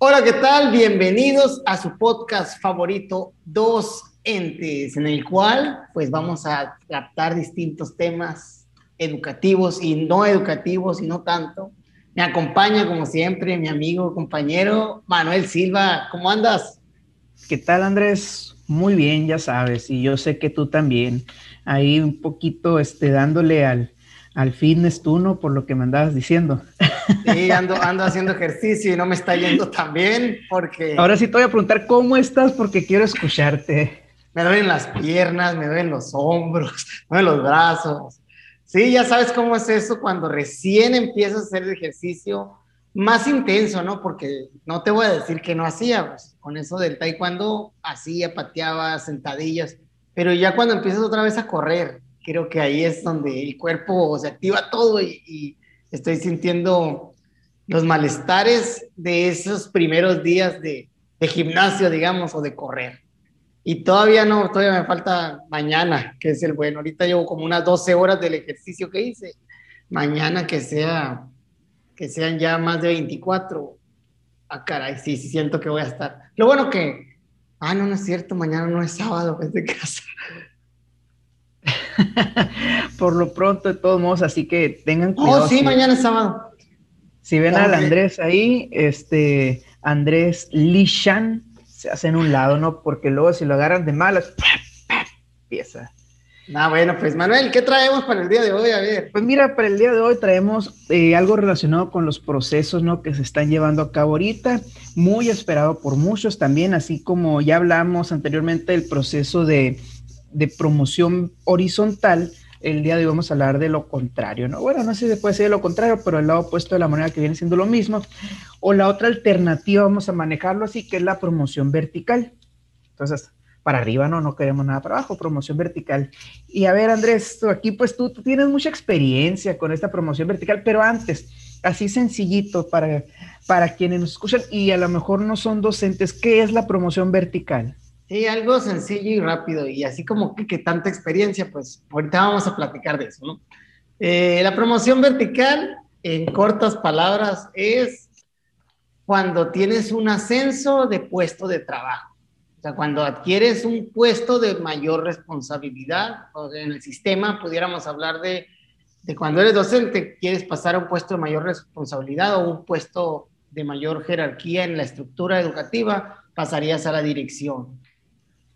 Hola, ¿qué tal? Bienvenidos a su podcast favorito, Dos Entes, en el cual pues vamos a tratar distintos temas educativos y no educativos y no tanto. Me acompaña como siempre mi amigo, compañero Manuel Silva. ¿Cómo andas? ¿Qué tal Andrés? Muy bien, ya sabes, y yo sé que tú también. Ahí un poquito este, dándole al, al fitness tú, ¿no? Por lo que me andabas diciendo. Sí, ando, ando haciendo ejercicio y no me está yendo tan bien porque... Ahora sí te voy a preguntar cómo estás porque quiero escucharte. Me duelen las piernas, me duelen los hombros, me duelen los brazos. Sí, ya sabes cómo es eso cuando recién empiezas a hacer el ejercicio más intenso, ¿no? Porque no te voy a decir que no hacía, pues, con eso del taekwondo hacía, pateaba, sentadillas, pero ya cuando empiezas otra vez a correr, creo que ahí es donde el cuerpo se activa todo y, estoy sintiendo los malestares de esos primeros días de, de, gimnasio, digamos, o de correr. Y todavía no, todavía me falta mañana, que es el bueno. Ahorita llevo como unas 12 horas del ejercicio que hice. Mañana que sea, que sean ya más de 24. Ah, caray, sí, sí siento que voy a estar. Lo bueno que, ah, no, no es cierto, mañana no es sábado, es de casa. Por lo pronto, de todos modos, así que tengan oh, cuidado. Oh, sí, mañana es sábado. Si ven al Andrés ahí, este Andrés Lishan, se hace en un lado, ¿no? Porque luego si lo agarran de malas, empieza. Ah, bueno, pues Manuel, ¿qué traemos para el día de hoy? A ver. Pues mira, para el día de hoy traemos eh, algo relacionado con los procesos, ¿no? Que se están llevando a cabo ahorita, muy esperado por muchos también, así como ya hablamos anteriormente del proceso de de promoción horizontal, el día de hoy vamos a hablar de lo contrario, ¿no? Bueno, no sé si se puede decir de lo contrario, pero el lado opuesto de la moneda que viene siendo lo mismo. O la otra alternativa, vamos a manejarlo así, que es la promoción vertical. Entonces, para arriba, no, no queremos nada para abajo, promoción vertical. Y a ver, Andrés, aquí pues tú, tú tienes mucha experiencia con esta promoción vertical, pero antes, así sencillito para, para quienes nos escuchan y a lo mejor no son docentes, ¿qué es la promoción vertical? Sí, algo sencillo y rápido, y así como que, tanta experiencia, pues ahorita vamos a platicar de eso, ¿no? Eh, la promoción vertical, en cortas palabras, es cuando tienes un ascenso de puesto de trabajo. O sea, cuando adquieres un puesto de mayor responsabilidad, o en el sistema pudiéramos hablar de, de cuando eres docente, quieres pasar a un puesto de mayor responsabilidad o un puesto de mayor jerarquía en la estructura educativa, pasarías a la dirección.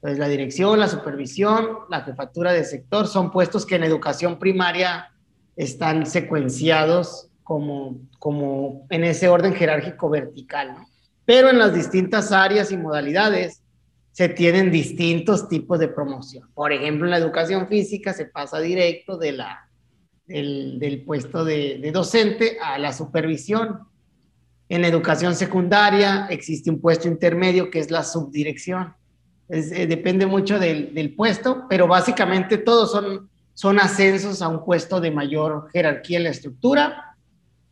Entonces, la dirección, la supervisión, la jefatura de sector son puestos que en educación primaria están secuenciados como, como en ese orden jerárquico vertical, ¿no? Pero en las distintas áreas y modalidades se tienen distintos tipos de promoción. Por ejemplo, en la educación física se pasa directo de la, del, puesto de, de docente a la supervisión. En educación secundaria existe un puesto intermedio que es la subdirección eh, depende mucho del, puesto, pero básicamente todos son, son ascensos a un puesto de mayor jerarquía en la estructura,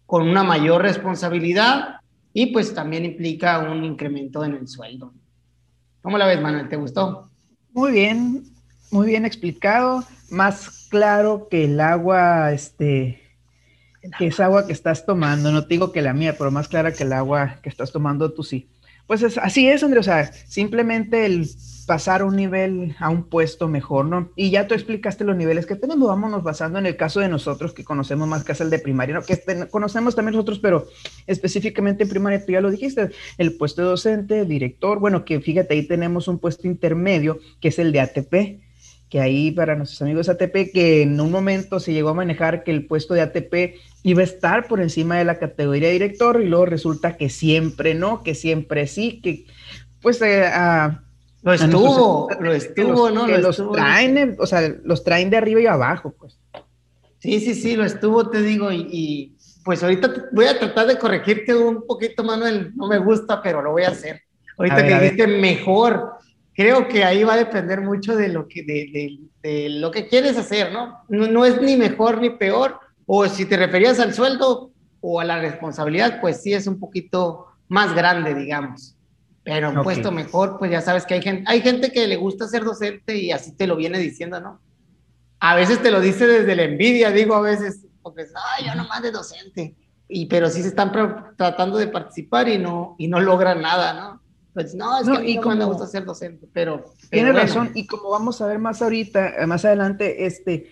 con una mayor responsabilidad y pues también implica un incremento en el sueldo. ¿Cómo la ves, Manuel? ¿Te gustó? Muy bien, muy bien explicado, más claro que el agua, este, que es agua que estás tomando, no te digo que la mía, pero más clara que el agua que estás tomando tú sí. Pues así es, Andrés, o sea, simplemente el pasar un nivel a un puesto mejor, ¿no? Y ya tú explicaste los niveles que tenemos, vámonos basando en el caso de nosotros que conocemos más que es el de primaria, ¿no? Que conocemos también nosotros, pero específicamente en primaria, tú ya lo dijiste, el puesto de docente, director, bueno, que fíjate, ahí tenemos un puesto intermedio, que es el de ATP, que ahí para nuestros amigos ATP, que en un momento se llegó a manejar que el puesto de ATP iba a estar por encima de la categoría de director y luego resulta que siempre no, que siempre sí, que pues eh, lo estuvo, lo estuvo, ¿no? los traen, o sea, los traen de arriba y abajo, pues. Sí, sí, sí, lo estuvo, te digo, y, pues ahorita voy a tratar de corregirte un poquito, Manuel, no me gusta, pero lo voy a hacer. Ahorita que dijiste mejor, creo que ahí va a depender mucho de lo que, de, lo que quieres hacer, ¿no? ¿no? ¿no? es ni mejor ni peor, o si te referías al sueldo o a la responsabilidad, pues sí es un poquito más grande, digamos. Pero un puesto mejor, pues ya sabes que hay gente, hay gente que le gusta ser docente y así te lo viene diciendo, ¿no? A veces te lo dice desde la envidia, digo a veces, porque, ay, yo nomás de docente. y pero sí se están tratando de participar y no, y no logran nada, ¿no? Pues no, es que a mí no me gusta ser docente, pero... Tiene razón, y como vamos a ver más ahorita, más adelante, este,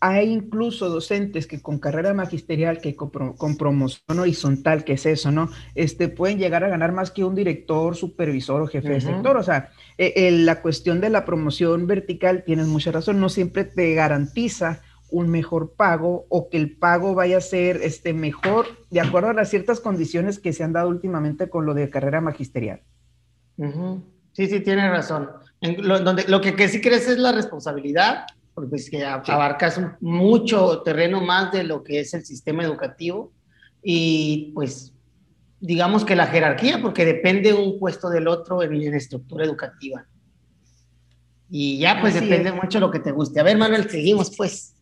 hay incluso docentes que con carrera magisterial, que con, promoción horizontal, que es eso, ¿no? Este, pueden llegar a ganar más que un director, supervisor o jefe de sector. O sea, eh, la cuestión de la promoción vertical, tienes mucha razón, no siempre te garantiza un mejor pago o que el pago vaya a ser este, mejor de acuerdo a las ciertas condiciones que se han dado últimamente con lo de carrera magisterial. Sí, sí, tienes razón. lo, donde, lo que, que sí crees es la responsabilidad porque es que abarcas mucho terreno más de lo que es el sistema educativo y pues digamos que la jerarquía, porque depende un puesto del otro en, la estructura educativa. Y ya pues depende mucho de lo que te guste. A ver, Manuel, seguimos pues.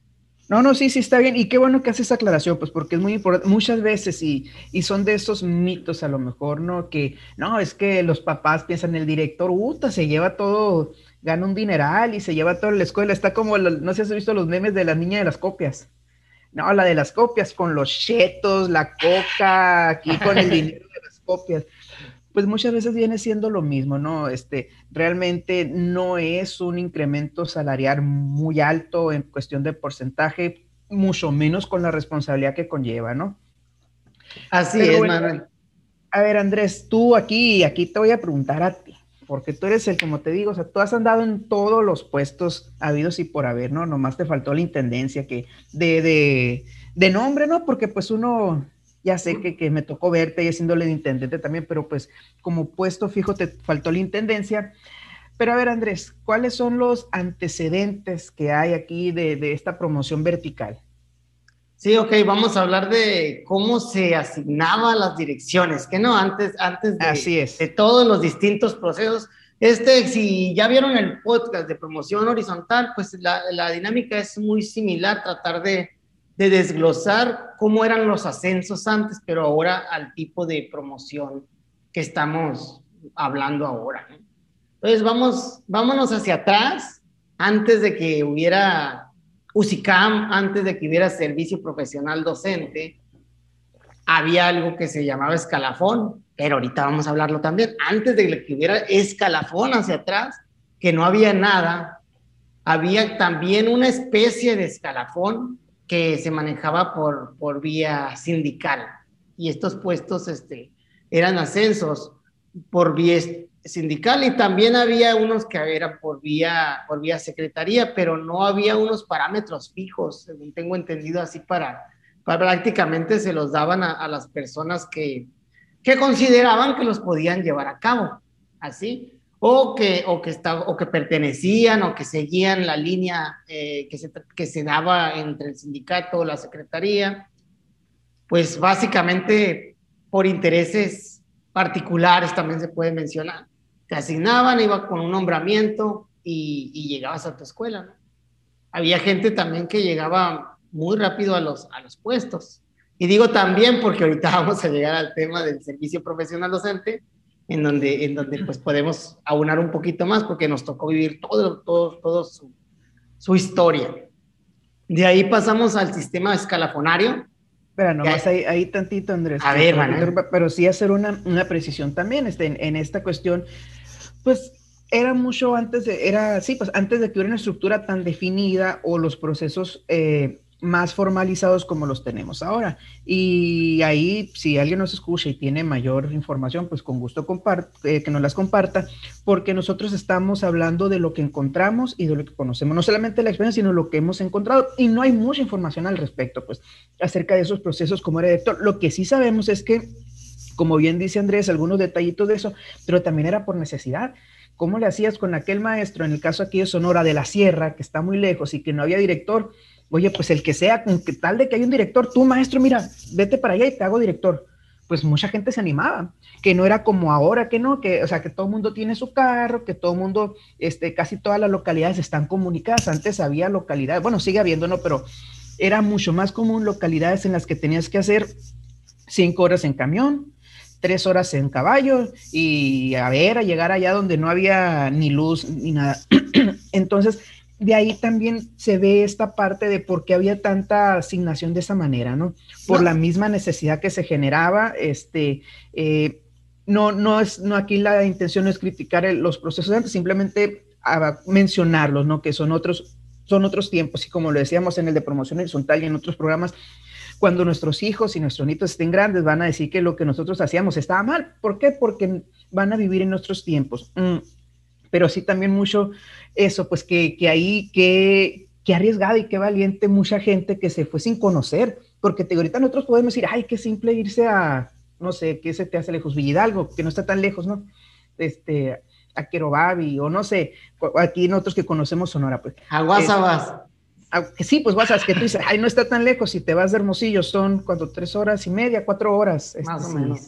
No, no, sí, sí, está bien. Y qué bueno que haces esa aclaración, pues porque es muy importante. Muchas veces, y, y son de esos mitos a lo mejor, ¿no? Que, no, es que los papás piensan, el director, puta, se lleva todo, gana un dineral y se lleva toda la escuela. Está como, no sé si has visto los memes de la niña de las copias. No, la de las copias, con los chetos, la coca, aquí con el dinero de las copias. Pues muchas veces viene siendo lo mismo, ¿no? Este, realmente no es un incremento salarial muy alto en cuestión de porcentaje, mucho menos con la responsabilidad que conlleva, ¿no? Así es, Manuel. A ver, Andrés, tú aquí, aquí te voy a preguntar a porque tú eres el, como te digo, o sea, tú has andado en todos los puestos habidos y por haber, ¿no? Nomás te faltó la intendencia que de, de, de nombre, ¿no? Porque pues uno, ya sé que, que me tocó verte y haciéndole de intendente también, pero pues como puesto fijo te faltó la intendencia. Pero a ver, Andrés, ¿cuáles son los antecedentes que hay aquí de, de esta promoción vertical? Sí, ok, vamos a hablar de cómo se asignaban las direcciones, que no, antes, antes de, Así es. de todos los distintos procesos. Este, si ya vieron el podcast de promoción horizontal, pues la, la dinámica es muy similar, tratar de, de, desglosar cómo eran los ascensos antes, pero ahora al tipo de promoción que estamos hablando ahora. Entonces, vamos, vámonos hacia atrás, antes de que hubiera UCICAM, antes de que hubiera servicio profesional docente, había algo que se llamaba escalafón, pero ahorita vamos a hablarlo también. Antes de que hubiera escalafón hacia atrás, que no había nada, había también una especie de escalafón que se manejaba por, por vía sindical. Y estos puestos este, eran ascensos por sindical y también había unos que eran por vía, por vía secretaría, pero no había unos parámetros fijos, tengo entendido, así para, para prácticamente se los daban a, las personas que, que consideraban que los podían llevar a cabo, así, o que, o que, estaba, o que pertenecían o que seguían la línea eh, que, se, que se daba entre el sindicato o la secretaría, pues básicamente por intereses particulares también se puede mencionar te asignaban, iba con un nombramiento y, llegabas a tu escuela. Había gente también que llegaba muy rápido a los, a los puestos. Y digo también porque ahorita vamos a llegar al tema del servicio profesional docente, en donde, en donde pues podemos aunar un poquito más porque nos tocó vivir todo, todo, todo su, su historia. De ahí pasamos al sistema escalafonario, Espera, nomás ahí, ahí, tantito, Andrés. A ver, Pero sí hacer una, una precisión también este, en, en, esta cuestión pues era mucho antes de, era, sí, pues antes de que hubiera una estructura tan definida o los procesos eh, más formalizados como los tenemos ahora. Y ahí, si alguien nos escucha y tiene mayor información, pues con gusto eh, que nos las comparta, porque nosotros estamos hablando de lo que encontramos y de lo que conocemos, no solamente la experiencia, sino lo que hemos encontrado, y no hay mucha información al respecto, pues, acerca de esos procesos como era director. Lo que sí sabemos es que como bien dice Andrés, algunos detallitos de eso, pero también era por necesidad. ¿Cómo le hacías con aquel maestro, en el caso aquí de Sonora, de la Sierra, que está muy lejos y que no había director? Oye, pues el que sea, con tal de que hay un director, tú maestro, mira, vete para allá y te hago director. Pues mucha gente se animaba, que no era como ahora, que no, que, o sea, que todo el mundo tiene su carro, que todo el mundo, este, casi todas las localidades están comunicadas. Antes había localidades, bueno, sigue habiendo, ¿no? Pero era mucho más común localidades en las que tenías que hacer cinco horas en camión, tres horas en caballo y a ver, a llegar allá donde no había ni luz ni nada. Entonces, de ahí también se ve esta parte de por qué había tanta asignación de esa manera, ¿no? Por la misma necesidad que se generaba, este, eh, no, no es, no aquí la intención no es criticar los procesos antes, simplemente a mencionarlos, ¿no? Que son otros, son otros tiempos, y como lo decíamos en el de promoción horizontal y en otros programas, cuando nuestros hijos y nuestros nietos estén grandes van a decir que lo que nosotros hacíamos estaba mal. ¿Por qué? Porque van a vivir en nuestros tiempos. Mm, pero sí también mucho eso, pues que, que ahí, que, que arriesgada y qué valiente mucha gente que se fue sin conocer, porque te, ahorita nosotros podemos decir, ay, qué simple irse a, no sé, ¿qué se te hace lejos? Villidalgo, que no está tan lejos, ¿no? Este, a Querobabi, o no sé, aquí nosotros que conocemos Sonora, pues. A Guasabas. sí, pues Guasabas, que tú dices, ay, no está tan lejos, si te vas de Hermosillo son, cuando tres horas y media, cuatro horas. Más este, o menos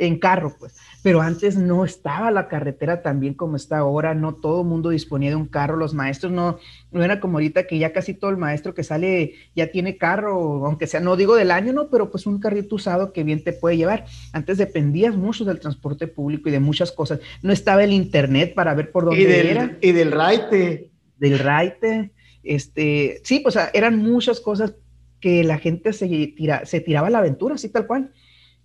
en carro, pues. Pero antes no estaba la carretera tan bien como está ahora, no todo el mundo disponía de un carro, los maestros no, no era como ahorita que ya casi todo el maestro que sale ya tiene carro, aunque sea, no digo del año, no, pero pues un carrito usado que bien te puede llevar. Antes dependías mucho del transporte público y de muchas cosas. No estaba el internet para ver por dónde y del, era. Y del raite. Del raite. Este, sí, pues eran muchas cosas que la gente se, tira, se tiraba a la aventura, así tal cual.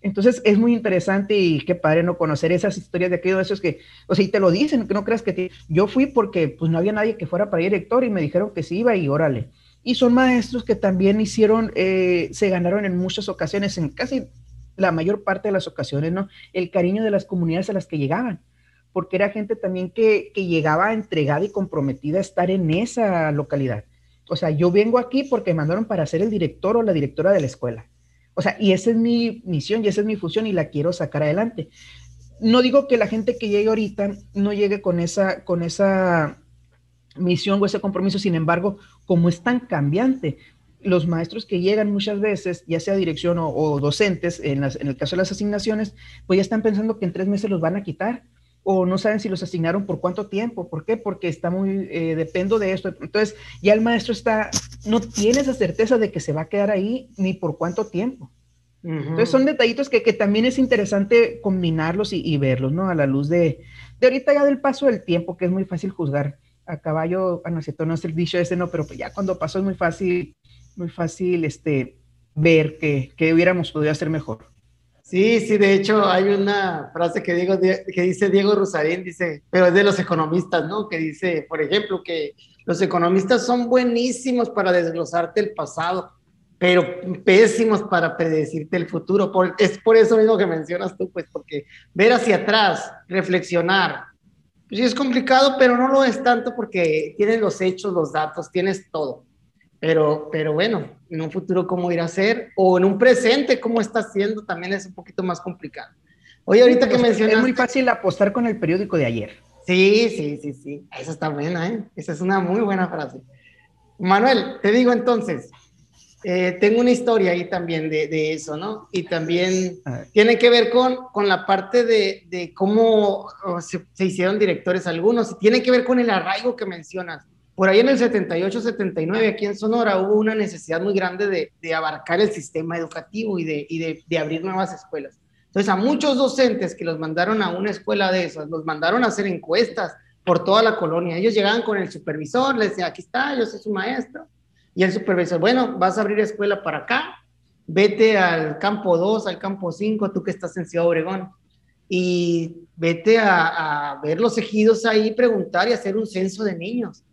Entonces es muy interesante y qué padre no conocer esas historias de aquellos esos que, o sea, y te lo dicen, que no creas que yo fui porque pues no había nadie que fuera para director y me dijeron que sí iba y órale. Y son maestros que también hicieron, eh, se ganaron en muchas ocasiones, en casi la mayor parte de las ocasiones, ¿no? El cariño de las comunidades a las que llegaban, porque era gente también que, que llegaba entregada y comprometida a estar en esa localidad. O sea, yo vengo aquí porque me mandaron para ser el director o la directora de la escuela o sea, y esa es mi misión y esa es mi función y la quiero sacar adelante. No digo que la gente que llegue ahorita no llegue con esa, con esa misión o ese compromiso, sin embargo, como es tan cambiante, los maestros que llegan muchas veces, ya sea dirección o, docentes, en, en, el caso de las asignaciones, pues ya están pensando que en tres meses los van a quitar o no saben si los asignaron por cuánto tiempo. ¿Por qué? Porque está muy, eh, dependo de esto. Entonces, ya el maestro está, no tiene esa certeza de que se va a quedar ahí ni por cuánto tiempo. Entonces, son detallitos que, que, también es interesante combinarlos y, verlos, ¿no? A la luz de, de ahorita ya del paso del tiempo, que es muy fácil juzgar a caballo, a no sé, no es el dicho ese, no, pero pues ya cuando pasó es muy fácil, muy fácil, este, ver que, que hubiéramos podido hacer mejor. Sí, sí, de hecho hay una frase que, digo, que dice Diego Rosarín, dice, pero es de los economistas, ¿no? Que dice, por ejemplo, que los economistas son buenísimos para desglosarte el pasado, pero pésimos para predecirte el futuro. es por eso mismo que mencionas tú, pues, porque ver hacia atrás, reflexionar, pues sí es complicado, pero no lo es tanto porque tienes los hechos, los datos, tienes todo. Pero, pero bueno, en un futuro cómo irá a ser, o en un presente cómo está siendo, también es un poquito más complicado. Oye, ahorita que mencionas... Es muy fácil apostar con el periódico de ayer. Sí, sí, sí, sí. Esa está buena, ¿eh? Esa es una muy buena frase. Manuel, te digo entonces, eh, tengo una historia ahí también de, de eso, ¿no? Y también tiene que ver con, con la parte de, de cómo se, se, hicieron directores algunos, y tiene que ver con el arraigo que mencionas. Por ahí en el 78-79, aquí en Sonora, hubo una necesidad muy grande de, de abarcar el sistema educativo y, de, y de, de, abrir nuevas escuelas. Entonces, a muchos docentes que los mandaron a una escuela de esas, los mandaron a hacer encuestas por toda la colonia. Ellos llegaban con el supervisor, les decían, aquí está, yo soy su maestro. Y el supervisor, bueno, vas a abrir escuela para acá, vete al campo 2, al campo 5, tú que estás en Ciudad Obregón, y vete a, a ver los ejidos ahí, preguntar y hacer un censo de niños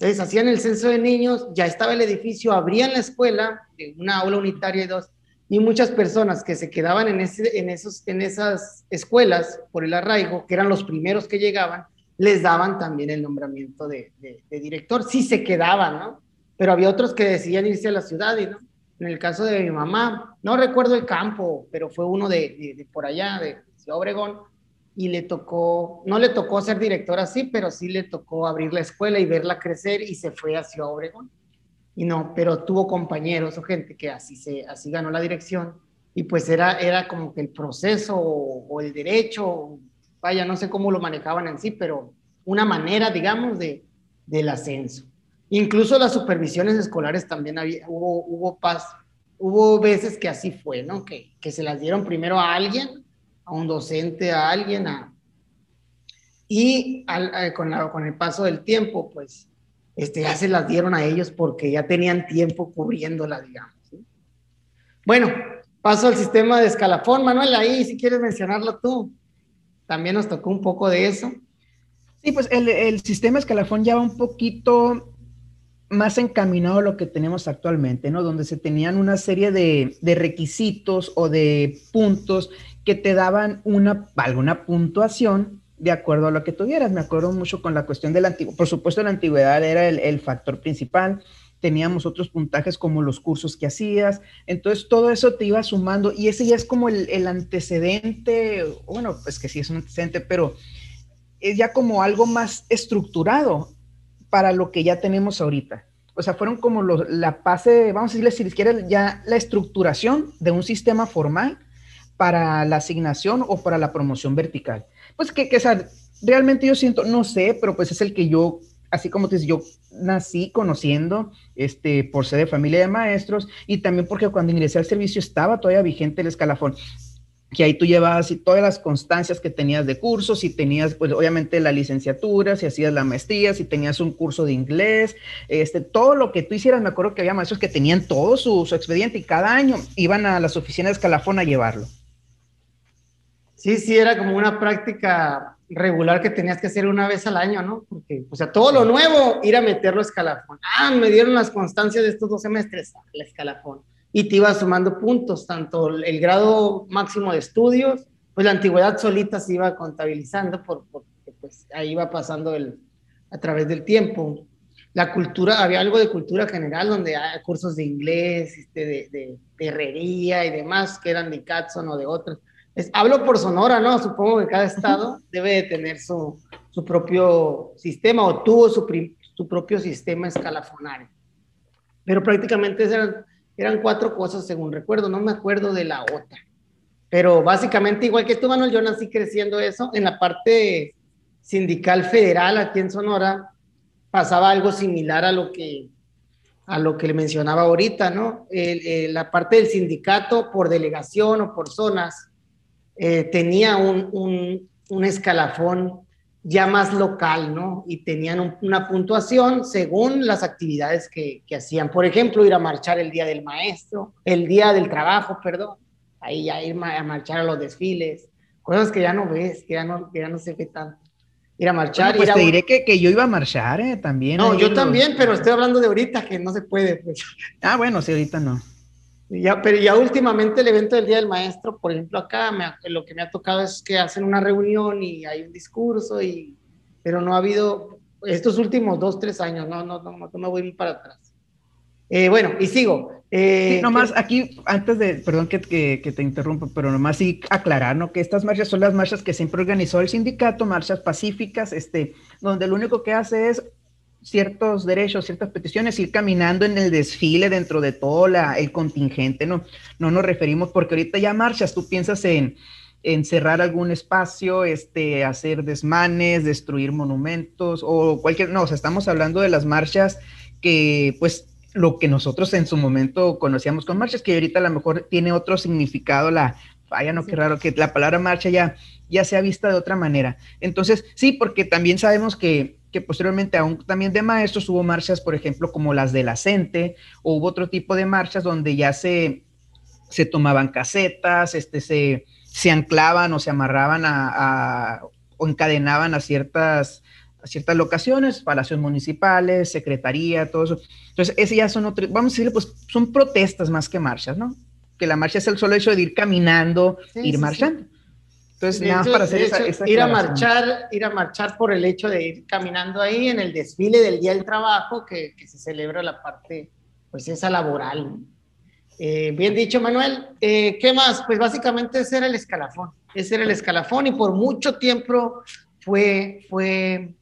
entonces hacían el censo de niños, ya estaba el edificio, abrían la escuela, una aula unitaria y dos, y muchas personas que se quedaban en, esos, en esas escuelas por el arraigo, que eran los primeros que llegaban, les daban también el nombramiento de, director, sí se quedaban, ¿no? Pero había otros que decían irse a la ciudad, y ¿no? En el caso de mi mamá, no recuerdo el campo, pero fue uno de, de por allá, de Ciudad Obregón, y le tocó, no le tocó ser director así, pero sí le tocó abrir la escuela y verla crecer y se fue hacia Obregón. Y no, pero tuvo compañeros o gente que así, se, así ganó la dirección y pues era, era como que el proceso o, el derecho, vaya, no sé cómo lo manejaban en sí, pero una manera, digamos, de, del ascenso. Incluso las supervisiones escolares también había, hubo, hubo paz, hubo veces que así fue, ¿no? Que, que se las dieron primero a alguien a un docente, a alguien, a, y al, con, con, el paso del tiempo, pues este, ya se las dieron a ellos porque ya tenían tiempo cubriéndola, digamos. Bueno, paso al sistema de escalafón. Manuel, ahí si quieres mencionarlo tú. También nos tocó un poco de eso. Sí, pues el, el sistema escalafón ya va un poquito más encaminado a lo que tenemos actualmente, ¿no? Donde se tenían una serie de, de requisitos o de puntos que te daban una, alguna puntuación de acuerdo a lo que tuvieras. Me acuerdo mucho con la cuestión de la antigüedad. Por supuesto, la antigüedad era el, factor principal. Teníamos otros puntajes como los cursos que hacías. Entonces, todo eso te iba sumando y ese ya es como el, antecedente, bueno, pues que sí es un antecedente, pero es ya como algo más estructurado para lo que ya tenemos ahorita. O sea, fueron como los, la base, vamos a decirle si quieres, ya la estructuración de un sistema formal para la asignación o para la promoción vertical. Pues que, que sea, realmente yo siento, no sé, pero pues es el que yo, así como te dices, yo nací conociendo, este, por ser de familia de maestros y también porque cuando ingresé al servicio estaba todavía vigente el escalafón que ahí tú llevabas y todas las constancias que tenías de cursos, y tenías, pues obviamente la licenciatura, si hacías la maestría, si tenías un curso de inglés, este, todo lo que tú hicieras, me acuerdo que había maestros que tenían todo su, su expediente y cada año iban a las oficinas de escalafón a llevarlo. Sí, sí, era como una práctica regular que tenías que hacer una vez al año, ¿no? Porque, o sea, todo lo nuevo, ir a meterlo a escalafón. Ah, me dieron las constancias de estos dos semestres, al escalafón y te iba sumando puntos, tanto el grado máximo de estudios, pues la antigüedad solita se iba contabilizando por, porque pues ahí iba pasando el, a través del tiempo. La cultura, había algo de cultura general donde hay cursos de inglés, este, de, de, de, herrería y demás, que eran de Catson o de otros. Es, hablo por Sonora, ¿no? Supongo que cada estado debe de tener su, su propio sistema o tuvo su, su propio sistema escalafonario. Pero prácticamente eran eran cuatro cosas, según recuerdo, no me acuerdo de la otra. Pero básicamente, igual que tú, Manuel, yo nací creciendo eso. En la parte sindical federal aquí en Sonora pasaba algo similar a lo que, a lo que le mencionaba ahorita, ¿no? El, el, la parte del sindicato por delegación o por zonas eh, tenía un, un, un escalafón ya más local, ¿no? Y tenían un, una puntuación según las actividades que, que, hacían. Por ejemplo, ir a marchar el día del maestro, el día del trabajo, perdón. Ahí ya ir a marchar a los desfiles, cosas que ya no ves, que ya no, que ya no se ve tanto. Ir a marchar. Bueno, pues ir a... te diré que, que, yo iba a marchar eh, también. No, yo también, pero estoy hablando de ahorita que no se puede. Pues. Ah, bueno, sí, ahorita no. Ya, pero ya últimamente el evento del Día del Maestro, por ejemplo, acá me, lo que me ha tocado es que hacen una reunión y hay un discurso, y, pero no ha habido estos últimos dos, tres años, no, no, no, no me voy para atrás. Eh, bueno, y sigo. Eh, sí, nomás que, aquí, antes de, perdón que, que, que, te interrumpa, pero nomás sí aclarar, ¿no? Que estas marchas son las marchas que siempre organizó el sindicato, marchas pacíficas, este, donde lo único que hace es ciertos derechos, ciertas peticiones, ir caminando en el desfile dentro de todo la, el contingente, ¿no? No nos referimos, porque ahorita ya marchas, tú piensas en, en cerrar algún espacio, este, hacer desmanes, destruir monumentos o cualquier, no, o sea, estamos hablando de las marchas que, pues, lo que nosotros en su momento conocíamos con marchas, que ahorita a lo mejor tiene otro significado, la, vaya, no, qué raro, que la palabra marcha ya, ya sea vista de otra manera. Entonces, sí, porque también sabemos que que posteriormente aún también de maestros hubo marchas, por ejemplo, como las de la CENTE, o hubo otro tipo de marchas donde ya se, se tomaban casetas, este, se, se anclaban o se amarraban a, a, o encadenaban a ciertas, a ciertas locaciones, palacios municipales, secretaría, todo eso. Entonces, ese ya son otros, vamos a decirle, pues son protestas más que marchas, ¿no? Que la marcha es el solo hecho de ir caminando, sí, ir sí, marchando. Sí. Entonces, nada hecho, para hacer esa, esa ir a marchar, ir a marchar por el hecho de ir caminando ahí en el desfile del Día del Trabajo, que, que se celebra la parte, pues esa laboral. Eh, bien dicho, Manuel. Eh, ¿Qué más? Pues básicamente ese era el escalafón. Ese era el escalafón y por mucho tiempo fue, fue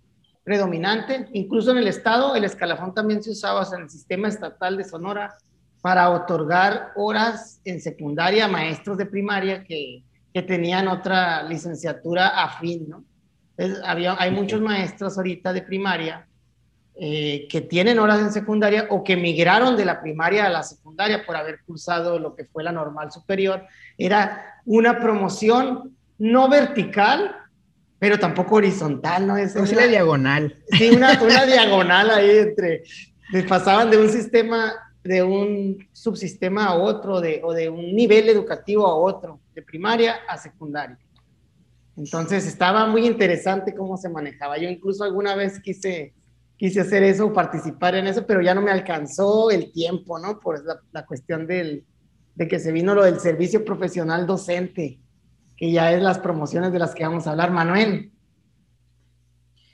predominante. Incluso en el Estado, el escalafón también se usaba en el sistema estatal de Sonora para otorgar horas en secundaria a maestros de primaria que que tenían otra licenciatura afín, ¿no? Entonces, había, hay muchos maestros ahorita de primaria eh, que tienen horas en secundaria o que migraron de la primaria a la secundaria por haber cursado lo que fue la normal superior. Era una promoción no vertical, pero tampoco horizontal, ¿no? Es una, diagonal. Sí, una, una diagonal ahí entre, pasaban de un sistema, de un subsistema a otro, de, o de un nivel educativo a otro, de primaria a secundaria. Entonces estaba muy interesante cómo se manejaba. Yo incluso alguna vez quise, quise hacer eso, participar en eso, pero ya no me alcanzó el tiempo, ¿no? Por la, la cuestión del, de que se vino lo del servicio profesional docente, que ya es las promociones de las que vamos a hablar. Manuel,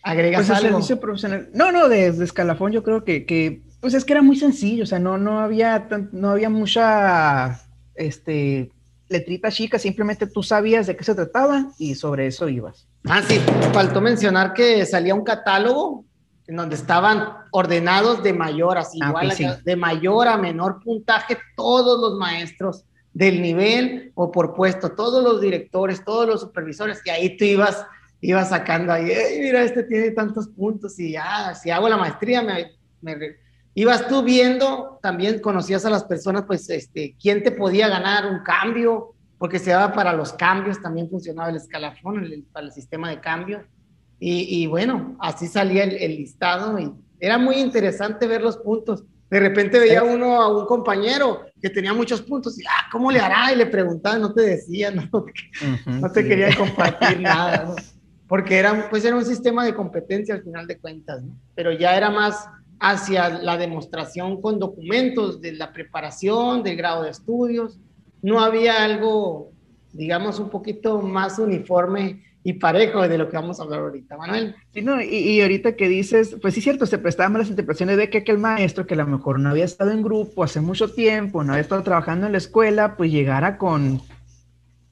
¿agregas pues algo? servicio profesional. No, no, de, escalafón yo creo que, que, pues es que era muy sencillo, o sea, no, no había, no había mucha, este, letrita chica, simplemente tú sabías de qué se trataba y sobre eso ibas. Ah, sí, faltó mencionar que salía un catálogo en donde estaban ordenados de mayor, así ah, igual, de mayor a menor puntaje, todos los maestros del nivel o por puesto, todos los directores, todos los supervisores, y ahí tú ibas, ibas sacando ahí, mira, este tiene tantos puntos, y ya, si hago la maestría, me, me, ibas tú viendo, también conocías a las personas, pues, este, quién te podía ganar un cambio, porque se daba para los cambios, también funcionaba el escalafón, para el sistema de cambio. Y, bueno, así salía el, listado y era muy interesante ver los puntos. De repente veía uno a un compañero que tenía muchos puntos y, ah, ¿cómo le hará? Y le preguntaba, no te decía, no, no te quería compartir nada, porque era, pues era un sistema de competencia al final de cuentas, ¿no? pero ya era más hacia la demostración con documentos de la preparación, del grado de estudios, no había algo, digamos, un poquito más uniforme y parejo de lo que vamos a hablar ahorita, Manuel. Sí, no, y, ahorita que dices, pues sí, cierto, se prestaban las interpretaciones de que aquel maestro que a lo mejor no había estado en grupo hace mucho tiempo, no había estado trabajando en la escuela, pues llegara con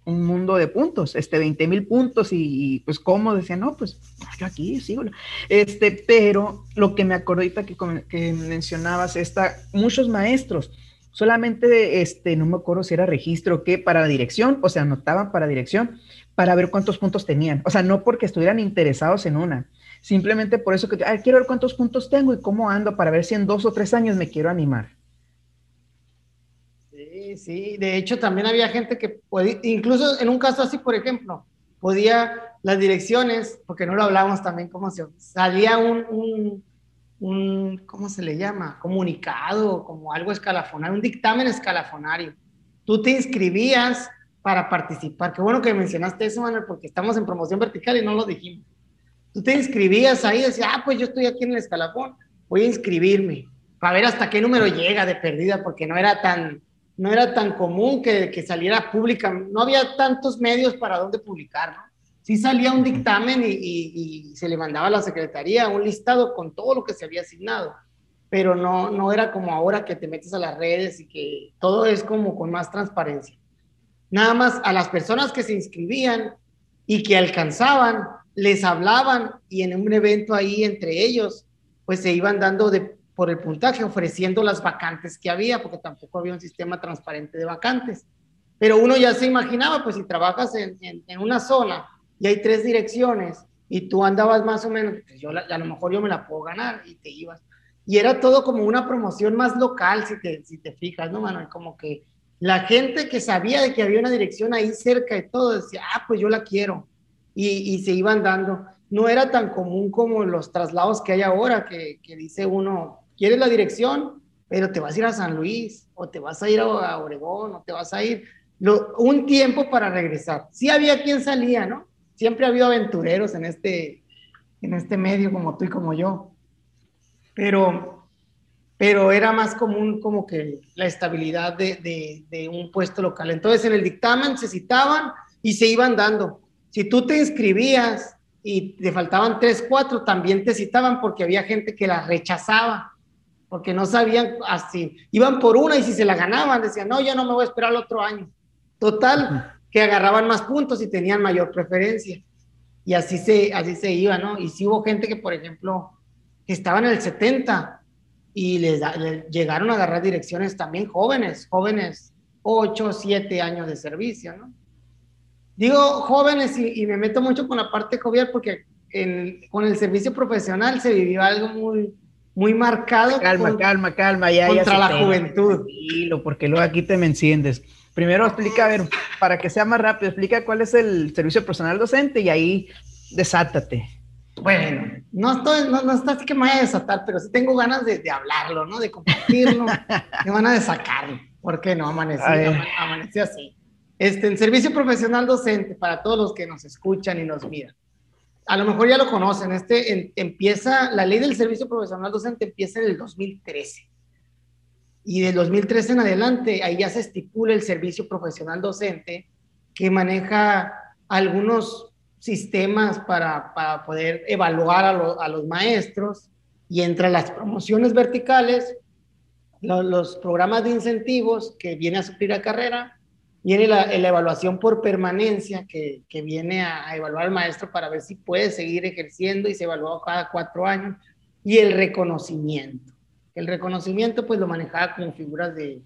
un mundo de puntos, este, 20 mil puntos y, pues cómo decía, no, pues yo aquí sigo. Este, pero lo que me acordé ahorita que, que mencionabas, está, muchos maestros solamente, este, no me acuerdo si era registro o qué, para dirección, o sea, anotaban para dirección, para ver cuántos puntos tenían. O sea, no porque estuvieran interesados en una, simplemente por eso que, quiero ver cuántos puntos tengo y cómo ando para ver si en dos o tres años me quiero animar. Sí, sí, de hecho también había gente que, podía, incluso en un caso así, por ejemplo, podía las direcciones, porque no lo hablamos también, como se salía un un, ¿cómo se le llama? Comunicado, como algo escalafonario, un dictamen escalafonario. Tú te inscribías para participar. Qué bueno que mencionaste eso, Manuel, porque estamos en promoción vertical y no lo dijimos. Tú te inscribías ahí decías, ah, pues yo estoy aquí en el escalafón, voy a inscribirme para ver hasta qué número llega de perdida, porque no era tan, no era tan común que, que saliera pública, no había tantos medios para dónde publicar, ¿no? sí salía un dictamen y, se le mandaba a la secretaría un listado con todo lo que se había asignado, pero no, no era como ahora que te metes a las redes y que todo es como con más transparencia. Nada más a las personas que se inscribían y que alcanzaban, les hablaban y en un evento ahí entre ellos, pues se iban dando de, por el puntaje, ofreciendo las vacantes que había, porque tampoco había un sistema transparente de vacantes. Pero uno ya se imaginaba, pues si trabajas en, en una zona y hay tres direcciones y tú andabas más o menos, pues yo a lo mejor yo me la puedo ganar y te ibas. Y era todo como una promoción más local, si te, si te fijas, ¿no, Manuel? Como que la gente que sabía de que había una dirección ahí cerca de todo decía, ah, pues yo la quiero. Y, y se iban dando. No era tan común como los traslados que hay ahora, que, que dice uno, ¿quieres la dirección? Pero te vas a ir a San Luis, o te vas a ir a, Oregón, o te vas a ir un tiempo para regresar. Sí había quien salía, ¿no? siempre ha habido aventureros en este, en este medio como tú y como yo, pero, pero era más común como que la estabilidad de, un puesto local. Entonces en el dictamen se citaban y se iban dando. Si tú te inscribías y te faltaban tres, cuatro, también te citaban porque había gente que la rechazaba, porque no sabían así. Iban por una y si se la ganaban, decían, no, ya no me voy a esperar el otro año. Total, que agarraban más puntos y tenían mayor preferencia. Y así se, así se iba, ¿no? Y sí hubo gente que, por ejemplo, que estaban en el 70 y les, llegaron a agarrar direcciones también jóvenes, jóvenes 8, 7 años de servicio, ¿no? Digo jóvenes y, me meto mucho con la parte jovial porque con el servicio profesional se vivió algo muy, muy marcado. Calma, calma, calma, ya, contra la juventud. porque luego aquí te me enciendes. Primero explica, a ver, para que sea más rápido, explica cuál es el servicio personal docente y ahí desátate. Bueno, no estoy, no, no está así que me vaya a desatar, pero sí tengo ganas de, de hablarlo, ¿no? De compartirlo, de ganas de sacarlo. ¿Por qué no? Amanecí, amanecí así. Este, en servicio profesional docente, para todos los que nos escuchan y nos miran. A lo mejor ya lo conocen, este empieza, la ley del servicio profesional docente empieza en el 2013. Y del 2013 en adelante, ahí ya se estipula el servicio profesional docente que maneja algunos sistemas para, para poder evaluar a, a, los maestros y entre las promociones verticales, los programas de incentivos que viene a suplir la carrera Viene la, evaluación por permanencia, que, que viene a, evaluar al maestro para ver si puede seguir ejerciendo y se evalúa cada cuatro años. Y el reconocimiento. El reconocimiento pues lo manejaba con figuras de,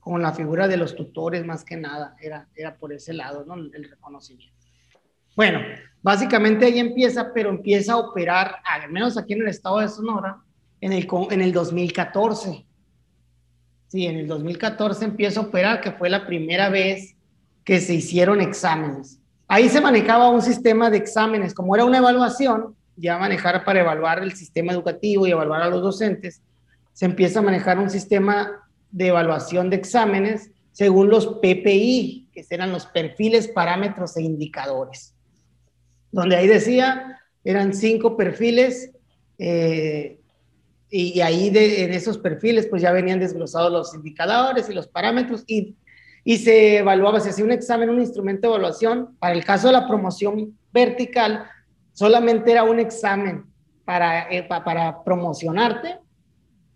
con la figura de los tutores más que nada, era, era por ese lado, ¿no? El reconocimiento. Bueno, básicamente ahí empieza, pero empieza a operar, al menos aquí en el estado de Sonora, en el, en el 2014. Sí, en el 2014 empieza a operar, que fue la primera vez que se hicieron exámenes. Ahí se manejaba un sistema de exámenes, como era una evaluación, ya manejar para evaluar el sistema educativo y evaluar a los docentes, se empieza a manejar un sistema de evaluación de exámenes según los PPI, que eran los perfiles, parámetros e indicadores, donde ahí decía, eran cinco perfiles eh, y, ahí de, en esos perfiles pues ya venían desglosados los indicadores y los parámetros y, y se evaluaba, se hacía un examen, un instrumento de evaluación. Para el caso de la promoción vertical, solamente era un examen para, eh, para promocionarte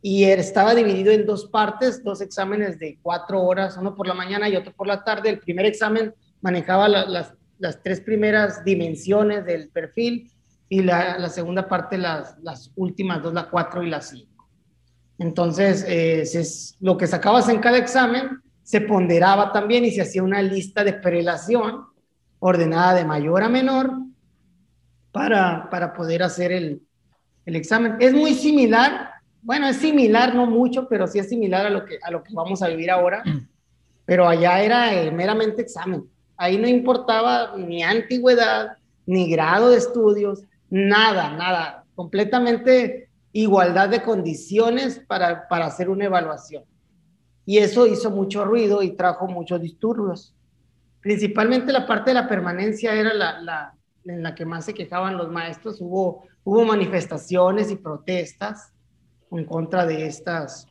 y estaba dividido en dos partes, dos exámenes de cuatro horas, uno por la mañana y otro por la tarde. El primer examen manejaba las, las tres primeras dimensiones del perfil y la, la segunda parte las, las, últimas dos, la cuatro y la cinco. Entonces, eh, es, lo que sacabas en cada examen se ponderaba también y se hacía una lista de prelación ordenada de mayor a menor para, para poder hacer el, el examen. Es muy similar, bueno, es similar, no mucho, pero sí es similar a lo que, a lo que vamos a vivir ahora, pero allá era eh, meramente examen. Ahí no importaba ni antigüedad, ni grado de estudios, nada, nada, completamente igualdad de condiciones para, hacer una evaluación. Y eso hizo mucho ruido y trajo muchos disturbios. Principalmente la parte de la permanencia era la, en la que más se quejaban los maestros. Hubo, hubo manifestaciones y protestas en contra de estas,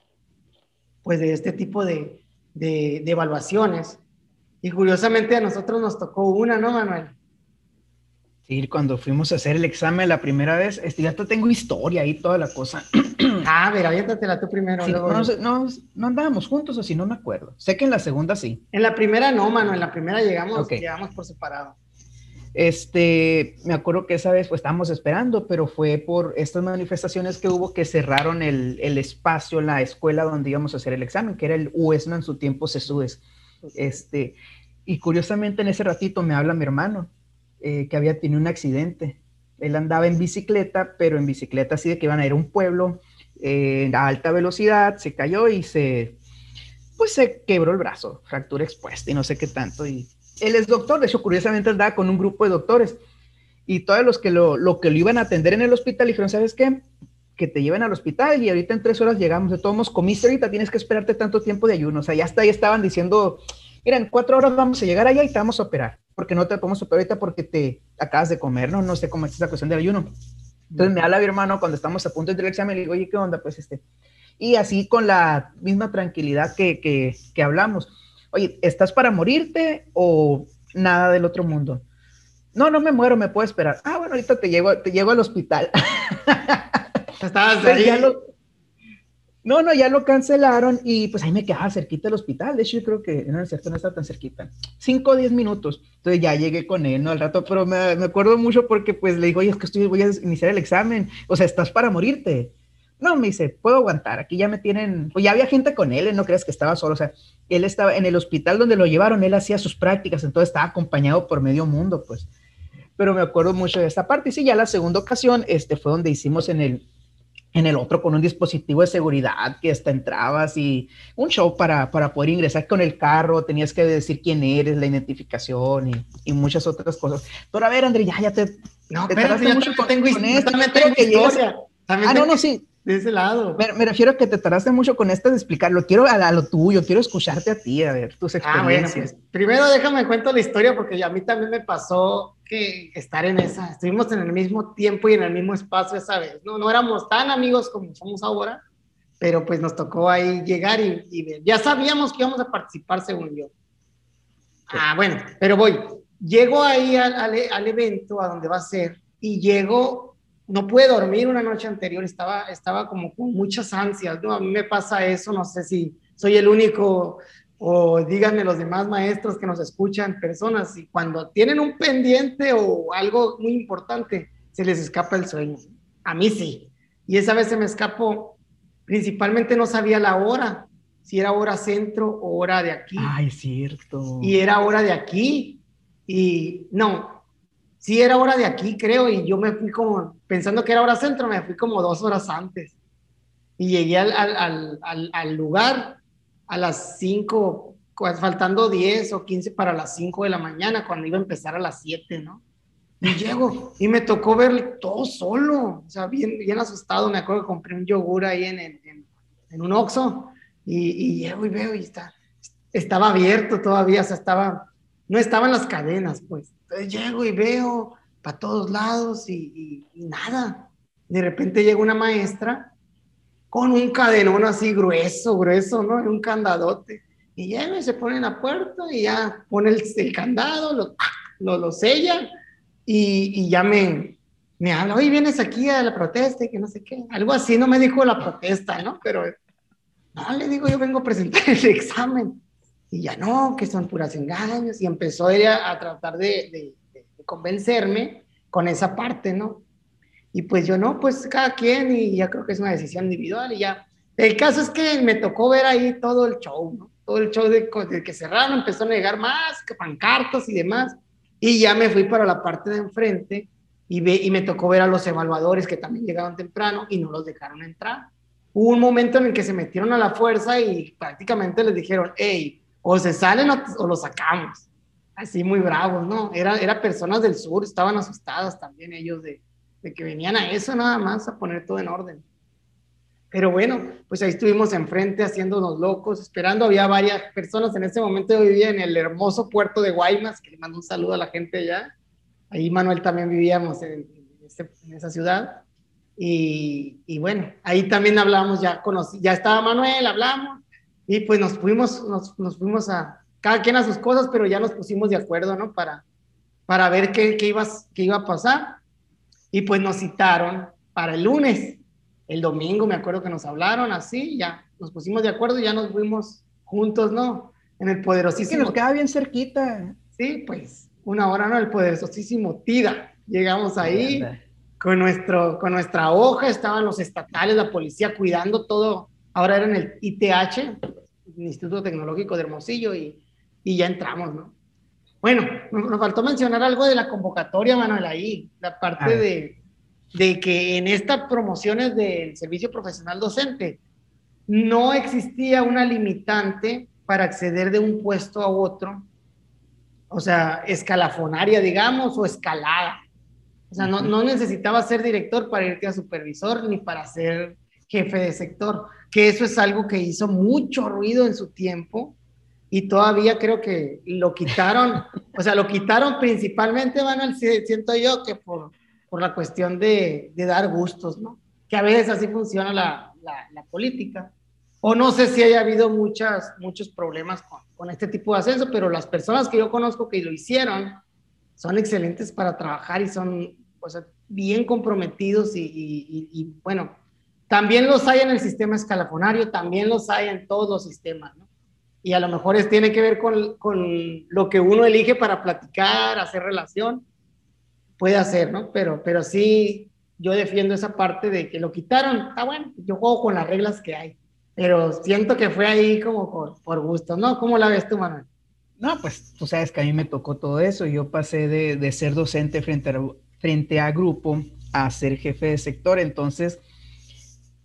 pues de este tipo de, de, de evaluaciones. Y curiosamente a nosotros nos tocó una, ¿no, Manuel? Sí, cuando fuimos a hacer el examen la primera vez, este, ya te tengo historia ahí, toda la cosa. ah, mira, aviéntatela tú primero. no, no, no, andábamos juntos si no me acuerdo. Sé que en la segunda sí. En la primera no, mano, en la primera llegamos, llegamos por separado. Este, me acuerdo que esa vez pues estábamos esperando, pero fue por estas manifestaciones que hubo que cerraron el, el espacio, la escuela donde íbamos a hacer el examen, que era el UESMA en su tiempo CESUDES. Este, y curiosamente en ese ratito me habla mi hermano eh, que había tenido un accidente. Él andaba en bicicleta, pero en bicicleta así de que iban a ir a un pueblo eh, a alta velocidad, se cayó y se, pues se quebró el brazo, fractura expuesta y no sé qué tanto. Y él es doctor, de hecho, curiosamente andaba con un grupo de doctores y todos los que lo, lo que lo iban a atender en el hospital dijeron, ¿sabes qué? Que te lleven al hospital y ahorita en tres horas llegamos, de todos modos, comiste ahorita, tienes que esperarte tanto tiempo de ayuno. O sea, ya hasta ahí estaban diciendo, mira, en cuatro horas vamos a llegar allá y te vamos a operar porque no te podemos operar ahorita porque te acabas de comer, ¿no? No sé cómo es esa cuestión del ayuno. Entonces me habla mi hermano cuando estamos a punto de el examen y le digo, oye, ¿qué onda? Pues este. Y así con la misma tranquilidad que, que, que hablamos. Oye, ¿estás para morirte o nada del otro mundo? No, no me muero, me puedo esperar. Ah, bueno, ahorita te llego, te llego al hospital. Estabas ahí. No, no, ya lo cancelaron y pues ahí me quedaba cerquita del hospital. De hecho, yo creo que no es cierto, no estaba tan cerquita. Cinco o diez minutos. Entonces ya llegué con él, ¿no? Al rato, pero me, acuerdo mucho porque pues le digo, oye, es que estoy, voy a iniciar el examen. O sea, estás para morirte. No, me dice, puedo aguantar. Aquí ya me tienen, pues ya había gente con él, no creas que estaba solo. O sea, él estaba en el hospital donde lo llevaron, él hacía sus prácticas, entonces estaba acompañado por medio mundo, pues. Pero me acuerdo mucho de esta parte. Y sí, ya la segunda ocasión, este fue donde hicimos en el en el otro con un dispositivo de seguridad que hasta entrabas y un show para, para poder ingresar con el carro, tenías que decir quién eres, la identificación y, y muchas otras cosas. Pero a ver, André, ya, ya te... No, pero yo mucho con, tengo, con esto, también tengo que historia. ah, no, no, sí. De ese lado. Me, me, refiero a que te tardaste mucho con esto de explicarlo. Quiero a, a, lo tuyo, quiero escucharte a ti, a ver tus experiencias. Ah, bueno, pues, primero déjame cuento la historia porque a mí también me pasó que estar en esa, estuvimos en el mismo tiempo y en el mismo espacio esa vez, ¿no? No éramos tan amigos como somos ahora, pero pues nos tocó ahí llegar y, y ya sabíamos que íbamos a participar según yo. Ah, bueno, pero voy. Llego ahí al, al, al, evento, a donde va a ser, y llego, no pude dormir una noche anterior, estaba, estaba como con muchas ansias, ¿no? A mí me pasa eso, no sé si soy el único o díganme los demás maestros que nos escuchan, personas, y cuando tienen un pendiente o algo muy importante, se les escapa el sueño. A mí sí. Y esa vez se me escapó, principalmente no sabía la hora, si era hora centro o hora de aquí. Ay, cierto. Y era hora de aquí. Y no, sí era hora de aquí, creo, y yo me fui como, pensando que era hora centro, me fui como dos horas antes. Y llegué al, al, al, lugar a las 5, faltando 10 o 15 para las 5 de la mañana, cuando iba a empezar a las 7, ¿no? Y llego y me tocó ver todo solo, o sea, bien, bien asustado. Me acuerdo que compré un yogur ahí en, en, en un Oxxo y, y, llego y veo y está, estaba abierto todavía, o sea, estaba, no estaban las cadenas, pues. Entonces llego y veo para todos lados y, y, y nada. De repente llega una maestra con un cadenón así grueso, grueso, ¿no? Un candadote. Y llega y se pone en la puerta y ya pone el, el candado, lo, lo, lo sella y, y, ya me, me habla, oye, vienes aquí a la protesta y que no sé qué. Algo así no me dijo la protesta, ¿no? Pero no, le digo, yo vengo a presentar el examen. Y ya no, que son puras engaños. Y empezó ella a tratar de, de, de convencerme con esa parte, ¿no? Y pues yo no, pues cada quien y ya creo que es una decisión individual y ya. El caso es que me tocó ver ahí todo el show, ¿no? Todo el show de, que cerraron, empezó a negar más, que pancartas y demás. Y ya me fui para la parte de enfrente y, ve, y me tocó ver a los evaluadores que también llegaron temprano y no los dejaron entrar. Hubo un momento en el que se metieron a la fuerza y prácticamente les dijeron, hey, o se salen o, o los sacamos. Así muy bravos, ¿no? Era, era personas del sur, estaban asustadas también ellos de, de que venían a eso nada más, a poner todo en orden. Pero bueno, pues ahí estuvimos enfrente haciéndonos locos, esperando. Había varias personas en ese momento. Yo vivía en el hermoso puerto de Guaymas, que le mando un saludo a la gente allá. Ahí Manuel también vivíamos en, en, en esa ciudad. Y, y, bueno, ahí también hablamos, ya, conocí, ya estaba Manuel, hablamos. Y pues nos fuimos, nos, nos, fuimos a, cada quien a sus cosas, pero ya nos pusimos de acuerdo, ¿no? Para, para ver qué, qué, iba, qué iba a pasar. Y pues nos citaron para el lunes. El domingo me acuerdo que nos hablaron así, ya nos pusimos de acuerdo y ya nos fuimos juntos, ¿no? En el poderosísimo. Que nos queda bien cerquita. Sí, pues una hora, ¿no? El poderosísimo TIDA. Llegamos ahí con, nuestro, con nuestra hoja, estaban los estatales, la policía cuidando todo. Ahora era en el ITH, Instituto Tecnológico de Hermosillo, y, y ya entramos, ¿no? Bueno, nos faltó mencionar algo de la convocatoria, Manuel, ahí, la parte de, de, que en estas promociones del servicio profesional docente no existía una limitante para acceder de un puesto a otro, o sea, escalafonaria, digamos, o escalada. O sea, no, no necesitaba ser director para irte a supervisor ni para ser jefe de sector, que eso es algo que hizo mucho ruido en su tiempo y todavía creo que lo quitaron, o sea, lo quitaron principalmente, Manuel, siento yo que por, por la cuestión de, de, dar gustos, ¿no? Que a veces así funciona la, la, política. O no sé si haya habido muchas, muchos problemas con, con, este tipo de ascenso, pero las personas que yo conozco que lo hicieron son excelentes para trabajar y son o sea, bien comprometidos y, y, y bueno, también los hay en el sistema escalafonario, también los hay en todos los sistemas, ¿no? y a lo mejor es, tiene que ver con, con, lo que uno elige para platicar, hacer relación, puede hacer, ¿no? Pero, pero sí, yo defiendo esa parte de que lo quitaron, está bueno, yo juego con las reglas que hay, pero siento que fue ahí como por, por gusto, ¿no? ¿Cómo la ves tú, Manuel? No, pues tú sabes que a mí me tocó todo eso, yo pasé de, de ser docente frente a, frente a grupo a ser jefe de sector, entonces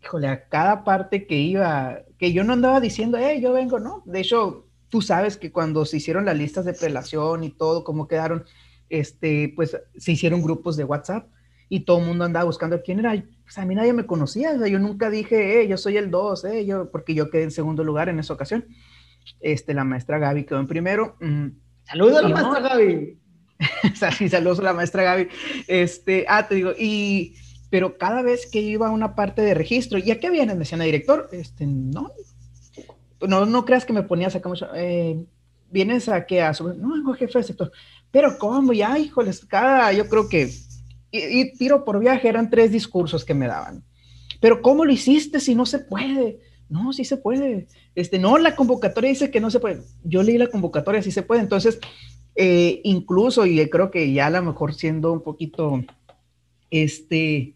híjole, a cada parte que iba, que yo no andaba diciendo, eh, yo vengo, no. De hecho, tú sabes que cuando se hicieron las listas de prelación y todo, cómo quedaron, este, pues se hicieron grupos de WhatsApp y todo el mundo andaba buscando quién era. Pues a mí nadie me conocía, o sea, yo nunca dije, eh, yo soy el 2, eh, yo, porque yo quedé en segundo lugar en esa ocasión. Este, la maestra Gaby quedó en primero. Mm, saludos a la maestra Gaby. sí, saludos a la maestra Gaby. Este, ah, te digo, y, pero cada vez que iba a una parte de registro, ¿ya qué vienen? Decían el director, este, no, no, no creas que me ponía a sacar mucho, eh, vienes a que a su, no, vengo jefe de sector, pero cómo, ya, híjoles, cada, yo creo que, y, tiro por viaje eran tres discursos que me daban, pero ¿cómo lo hiciste si no se puede? No, sí se puede. Este, no, la convocatoria dice que no se puede. Yo leí la convocatoria, sí se puede. Entonces, eh, incluso, y creo que ya a lo mejor siendo un poquito, este,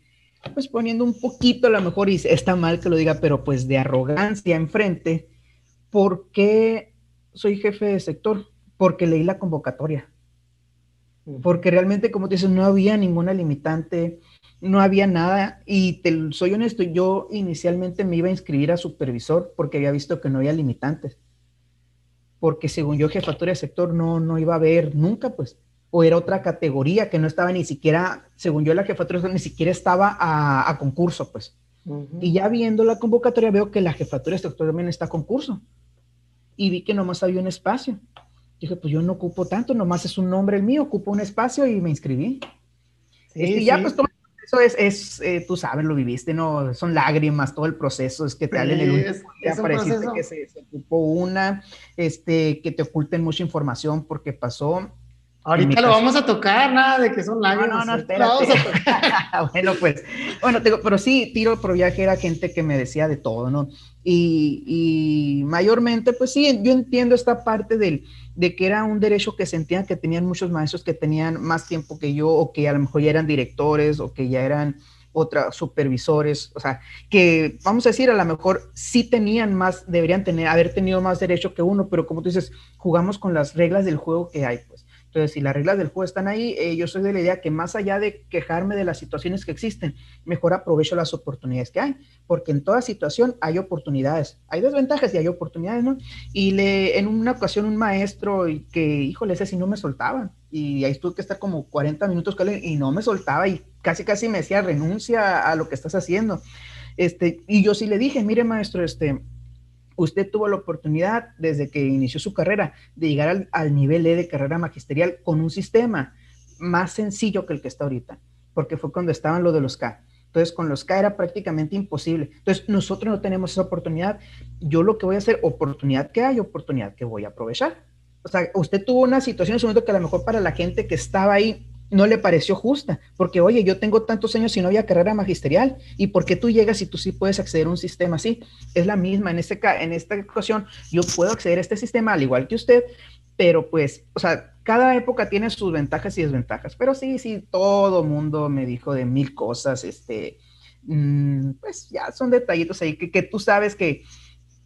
pues poniendo un poquito a lo mejor, y está mal que lo diga, pero pues de arrogancia enfrente, ¿Por qué soy jefe de sector? Porque leí la convocatoria. Porque realmente, como te dices, no había ninguna limitante, no había nada. Y te soy honesto, yo inicialmente me iba a inscribir a supervisor porque había visto que no había limitantes. Porque según yo, jefatura de sector no, no iba a haber nunca, pues. O era otra categoría que no estaba ni siquiera, según yo, la jefatura ni siquiera estaba a, concurso, pues. Y ya viendo la convocatoria, veo que la jefatura de sector también está a concurso y vi que nomás había un espacio. Dije, pues yo no ocupo tanto, nomás es un nombre el mío, ocupo un espacio y me inscribí. Sí, este, ya pues todo eso es, es eh, tú sabes, lo viviste, ¿no? Son lágrimas, todo el proceso, es que te hablen el último día que se, se, ocupó una, este, que te oculten mucha información porque pasó, Ahorita lo vamos a tocar, nada de que son lágrimas. No, no, no, espérate. bueno, pues, bueno, pero sí, tiro por viaje era gente que me decía de todo, ¿no? Y, y mayormente, pues sí, yo entiendo esta parte del, de que era un derecho que sentían que tenían muchos maestros que tenían más tiempo que yo, o que a lo mejor ya eran directores, o que ya eran otros supervisores, o sea, que vamos a decir, a lo mejor sí tenían más, deberían tener, haber tenido más derecho que uno, pero como tú dices, jugamos con las reglas del juego que hay, pues. Entonces, si las reglas del juego están ahí, eh, yo soy de la idea que más allá de quejarme de las situaciones que existen, mejor aprovecho las oportunidades que hay, porque en toda situación hay oportunidades, hay desventajas y hay oportunidades, ¿no? Y le, en una ocasión un maestro que, híjole, ese sí no me soltaba, y ahí tuve que estar como 40 minutos y no me soltaba y casi casi me decía renuncia a lo que estás haciendo. Este, y yo sí le dije, mire maestro, este, usted tuvo la oportunidad desde que inició su carrera de llegar al, nivel E de carrera magisterial con un sistema más sencillo que el que está ahorita, porque fue cuando estaban lo de los K. Entonces, con los K era prácticamente imposible. Entonces, nosotros no tenemos esa oportunidad. Yo lo que voy a hacer, oportunidad que hay, oportunidad que voy a aprovechar. O sea, usted tuvo una situación en ese momento que a lo mejor para la gente que estaba ahí no le pareció justa, porque oye, yo tengo tantos años y no había carrera magisterial, ¿y por qué tú llegas y tú sí puedes acceder a un sistema así? Es la misma, en, este, en esta ocasión yo puedo acceder a este sistema al igual que usted, pero pues, o sea, cada época tiene sus ventajas y desventajas, pero sí, sí, todo mundo me dijo de mil cosas, este, mm, pues ya son detallitos ahí que, que tú sabes que,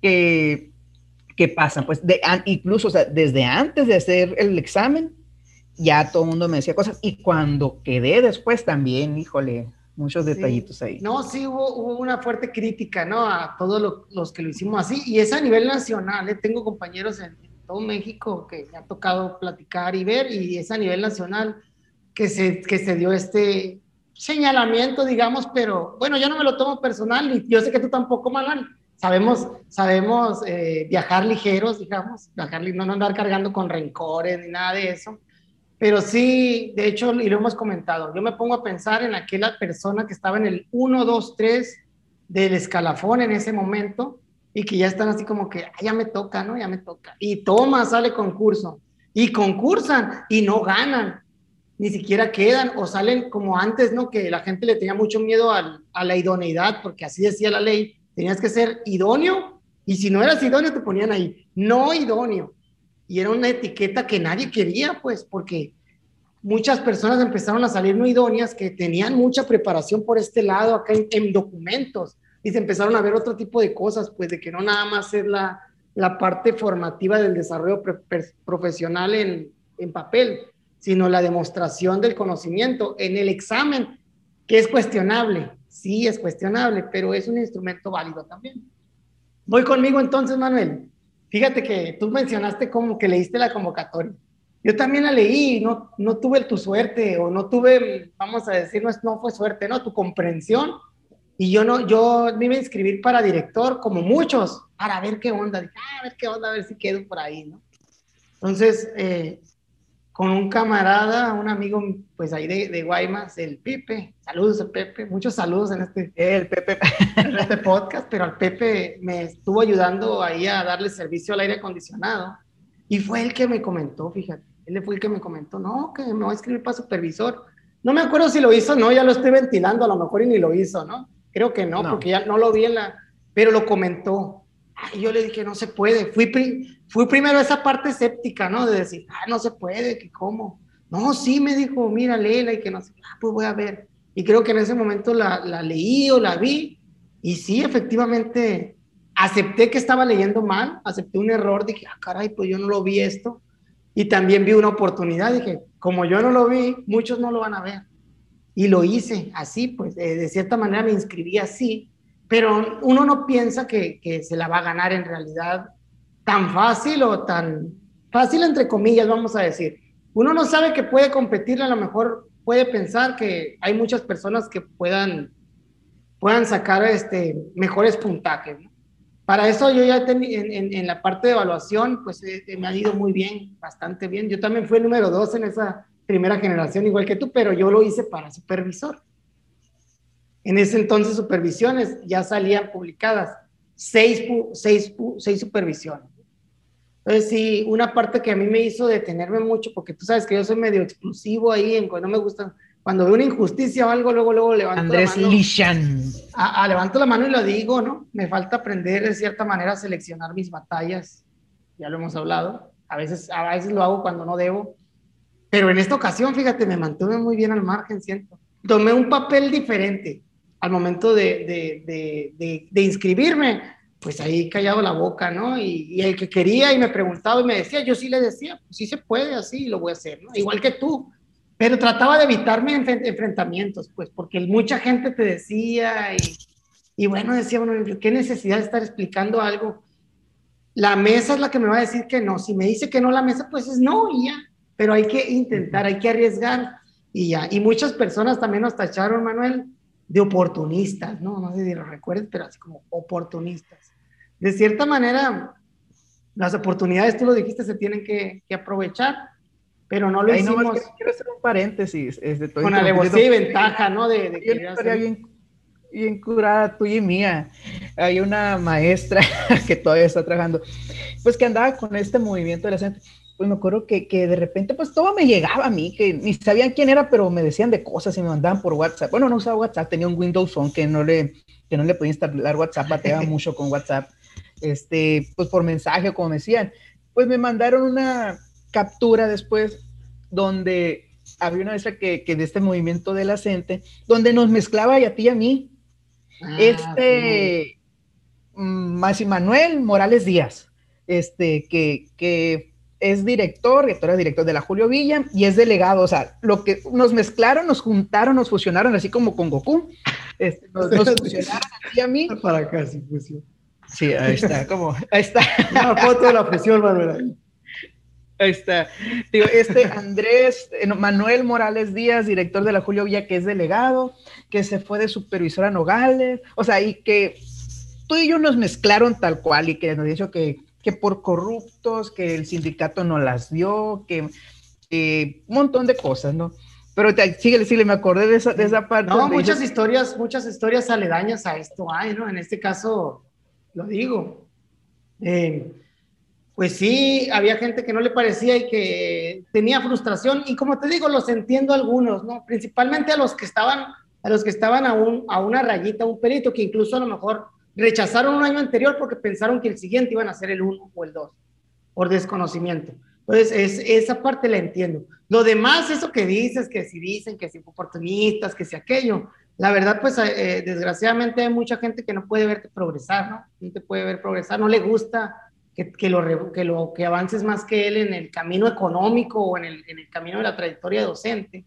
que, pasan, pues de, incluso, o sea, desde antes de hacer el examen, ya todo el mundo me decía cosas. Y cuando quedé después también, híjole, muchos detallitos ahí. No, sí, hubo, hubo, una fuerte crítica, ¿no? A todos los que lo hicimos así. Y es a nivel nacional, ¿eh? Tengo compañeros en, todo México que me ha tocado platicar y ver, y es a nivel nacional que se, que se dio este señalamiento, digamos, pero bueno, yo no me lo tomo personal y yo sé que tú tampoco, Malan. Sabemos, sabemos eh, viajar ligeros, digamos, viajar, no andar cargando con rencores ni nada de eso pero sí, de hecho, y lo hemos comentado, yo me pongo a pensar en aquella persona que estaba en el 1, 2, 3 del escalafón en ese momento y que ya están así como que, ya me toca, ¿no? Ya me toca. Y toma, sale concurso. Y concursan y no ganan, ni siquiera quedan o salen como antes, ¿no? Que la gente le tenía mucho miedo a la idoneidad, porque así decía la ley, tenías que ser idóneo y si no eras idóneo te ponían ahí, no idóneo y era una etiqueta que nadie quería, pues, porque muchas personas empezaron a salir no idóneas que tenían mucha preparación por este lado, acá en, documentos, y se empezaron a ver otro tipo de cosas, pues, de que no nada más es la, la parte formativa del desarrollo profesional en, en papel, sino la demostración del conocimiento en el examen, que es cuestionable, sí es cuestionable, pero es un instrumento válido también. Voy conmigo entonces, Manuel. Fíjate que tú mencionaste como que leíste la convocatoria. Yo también la leí, no, no tuve tu suerte o no tuve, vamos a decir, no, no fue suerte, no, tu comprensión. Y yo no, yo me iba a inscribir para director, como muchos, para ver qué onda, ah, a ver qué onda, a ver si quedo por ahí, ¿no? Entonces, eh, con un camarada, un amigo, pues ahí de, de, Guaymas, el Pepe, saludos al Pepe, muchos saludos en este, el Pepe. en este podcast, pero al Pepe me estuvo ayudando ahí a darle servicio al aire acondicionado y fue él que me comentó, fíjate, él fue el que me comentó, no, que me voy a escribir para supervisor. No me acuerdo si lo hizo, no, ya lo estoy ventilando, a lo mejor y ni lo hizo, ¿no? Creo que no, porque ya no lo vi en la, pero lo comentó. Y yo le dije, no se puede. Fui, fui primero a esa parte escéptica, ¿no? De decir, ah, no se puede, que cómo. No, sí, me dijo, mira, léela y que no sé, ah, pues voy a ver. Y creo que en ese momento la, la leí o la vi y sí, efectivamente, acepté que estaba leyendo mal, acepté un error, dije, ah, caray, pues yo no lo vi esto. Y también vi una oportunidad, dije, como yo no lo vi, muchos no lo van a ver. Y lo hice así, pues de cierta manera me inscribí así, pero uno no piensa que, que se la va a ganar en realidad tan fácil o tan fácil entre comillas, vamos a decir. Uno no sabe que puede competir, a lo mejor puede pensar que hay muchas personas que puedan, puedan sacar este, mejores puntajes. Para eso yo ya en, en, en, la parte de evaluación, pues eh, me ha ido muy bien, bastante bien. Yo también fui el número dos en esa primera generación, igual que tú, pero yo lo hice para supervisor. En ese entonces supervisiones ya salían publicadas seis, seis, seis supervisiones. Entonces, sí, una parte que a mí me hizo detenerme mucho, porque tú sabes que yo soy medio explosivo ahí, en cuando no me gusta, cuando veo una injusticia o algo, luego, luego levanto Andrés la mano. Lishan. A, a, levanto la mano y lo digo, ¿no? Me falta aprender de cierta manera a seleccionar mis batallas, ya lo hemos hablado, a veces, a veces lo hago cuando no debo, pero en esta ocasión, fíjate, me mantuve muy bien al margen, siento. Tomé un papel diferente al momento de, de, de, de inscribirme, pues ahí callado la boca, ¿no? Y, el que quería y me preguntaba y me decía, yo sí le decía, pues sí se puede, así lo voy a hacer, ¿no? Igual que tú, pero trataba de evitarme enfrentamientos, pues porque mucha gente te decía y, y bueno, decía, bueno, ¿qué necesidad de estar explicando algo? La mesa es la que me va a decir que no, si me dice que no la mesa, pues es no y ya, pero hay que intentar, hay que arriesgar y ya. Y muchas personas también nos tacharon, Manuel, de oportunistas, ¿no? No sé si lo recuerdes, pero así como oportunistas. De cierta manera, las oportunidades, tú lo dijiste, se tienen que, que aprovechar, pero no lo Ahí hicimos. No, quiero, hacer un paréntesis. Es de todo con alevosía y ventaja, ¿no? De, de yo estaría bien, bien curada tuya y mía. Hay una maestra que todavía está trabajando, pues que andaba con este movimiento de la gente pues me acuerdo que, que, de repente pues todo me llegaba a mí, que ni sabían quién era, pero me decían de cosas y me mandaban por WhatsApp. Bueno, no usaba WhatsApp, tenía un Windows Phone que no le, que no le podía instalar WhatsApp, bateaba mucho con WhatsApp, este, pues por mensaje, como decían. Pues me mandaron una captura después donde había una vez que, que de este movimiento de la gente, donde nos mezclaba y a ti y a mí. Ah, este. Masi Manuel Morales Díaz, este, que, que es director, director, director de la Julio Villa y es delegado. O sea, lo que nos mezclaron, nos juntaron, nos fusionaron, así como con Goku. Este, nos, nos, fusionaron a a mí. Para acá, sí, fusión. Sí, ahí está, como, ahí está. Una foto de la fusión, Manuel. Ahí está. Digo, este Andrés, eh, Manuel Morales Díaz, director de la Julio Villa, que es delegado, que se fue de supervisor a Nogales, o sea, y que tú y yo nos mezclaron tal cual y que nos dijo que que por corruptos, que el sindicato no las dio, que eh, un montón de cosas, ¿no? Pero te, síguele, síguele, me acordé de esa, de esa parte. No, muchas historias, muchas historias aledañas a esto hay, ¿no? En este caso, lo digo. Eh, pues sí, había gente que no le parecía y que tenía frustración, y como te digo, los entiendo algunos, ¿no? Principalmente a los que estaban, a los que estaban a, un, a una rayita, un pelito, que incluso a lo mejor rechazaron un año anterior porque pensaron que el siguiente iban a ser el 1 o el 2, por desconocimiento. Entonces, es, esa parte la entiendo. Lo demás, eso que dices, que si dicen, que si oportunistas, que si aquello, la verdad, pues eh, desgraciadamente hay mucha gente que no puede verte progresar, ¿no? No te puede ver progresar, no le gusta que, que, lo, que, lo, que avances más que él en el camino económico o en el, en el camino de la trayectoria docente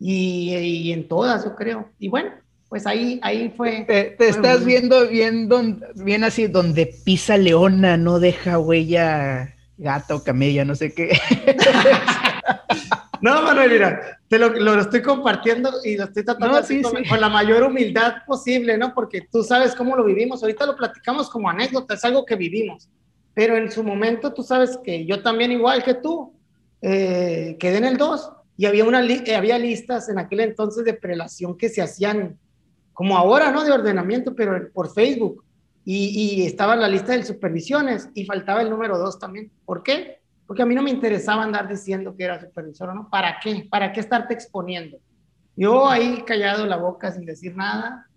y, y en todas, yo creo. Y bueno, pues ahí, ahí fue. Te, estás viendo bien, bien así, donde pisa leona, no deja huella gato o camella, no sé qué. no, Manuel, mira, te lo, lo, estoy compartiendo y lo estoy tratando con, la mayor humildad posible, ¿no? Porque tú sabes cómo lo vivimos. Ahorita lo platicamos como anécdota, es algo que vivimos. Pero en su momento tú sabes que yo también, igual que tú, eh, quedé en el 2 y había, una eh, había listas en aquel entonces de prelación que se hacían como ahora, ¿no? De ordenamiento, pero por Facebook. Y, y estaba la lista de supervisiones y faltaba el número 2 también. ¿Por qué? Porque a mí no me interesaba andar diciendo que era supervisor, ¿no? ¿Para qué? ¿Para qué estarte exponiendo? Yo ahí callado la boca sin decir nada.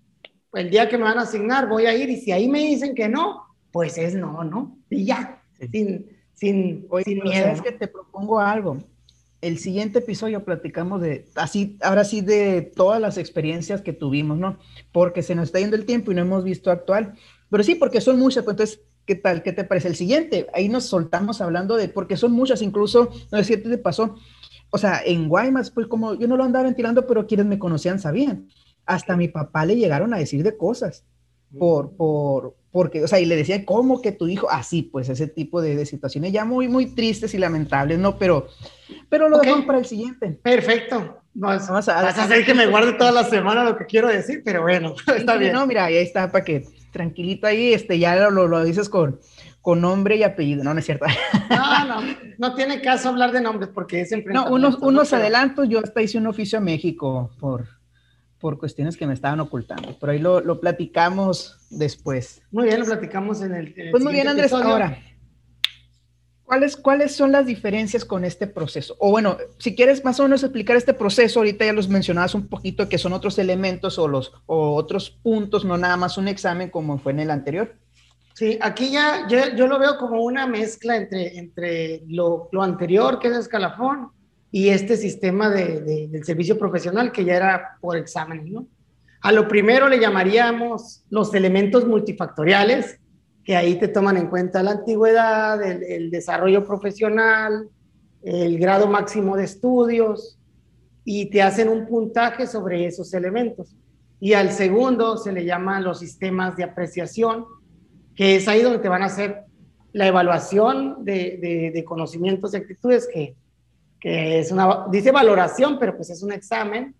El día que me van a asignar voy a ir y si ahí me dicen que no, pues es no, ¿no? Y ya, sin, sin, sin miedo. ¿Sabes que te propongo algo? el siguiente episodio platicamos de, así, ahora sí, de todas las experiencias que tuvimos, ¿no? Porque se nos está yendo el tiempo y no hemos visto actual. Pero sí, porque son muchas, pues entonces, ¿qué tal? ¿Qué te parece? El siguiente, ahí nos soltamos hablando de, porque son muchas, incluso, no sé si te pasó, o sea, en Guaymas, pues como yo no lo andaba ventilando, pero quienes me conocían sabían. Hasta a mi papá le llegaron a decir de cosas por, por, porque, o sea, y le decía, ¿cómo que tu hijo? Así, pues, ese tipo de, situaciones ya muy, muy tristes y lamentables, ¿no? Pero, pero lo dejamos para el siguiente. Perfecto. Vas, vas a, hacer que me guarde toda la semana lo que quiero decir, pero bueno, está bien. No, mira, ahí está, para que tranquilito ahí, este, ya lo, lo, dices con, con nombre y apellido, no, no es cierto. No, no, no tiene caso hablar de nombres porque es No, unos, unos adelantos, yo hasta hice un oficio a México por por cuestiones que me estaban ocultando. Pero ahí lo, lo platicamos después. Muy bien, lo platicamos en el. pues muy bien, Andrés. Ahora, ¿cuáles, ¿cuáles son las diferencias con este proceso? O bueno, si quieres más o menos explicar este proceso, ahorita ya los mencionabas un poquito, que son otros elementos o, los, o otros puntos, no nada más un examen como fue en el anterior. Sí, aquí ya yo, yo lo veo como una mezcla entre, entre lo, lo anterior, que es escalafón, y este sistema de, del servicio profesional que ya era por exámenes, ¿no? A lo primero le llamaríamos los elementos multifactoriales, que ahí te toman en cuenta la antigüedad, el, desarrollo profesional, el grado máximo de estudios, y te hacen un puntaje sobre esos elementos. Y al segundo se le llaman los sistemas de apreciación, que es ahí donde te van a hacer la evaluación de, de, de conocimientos y actitudes que que es una, dice valoración, pero pues es un examen.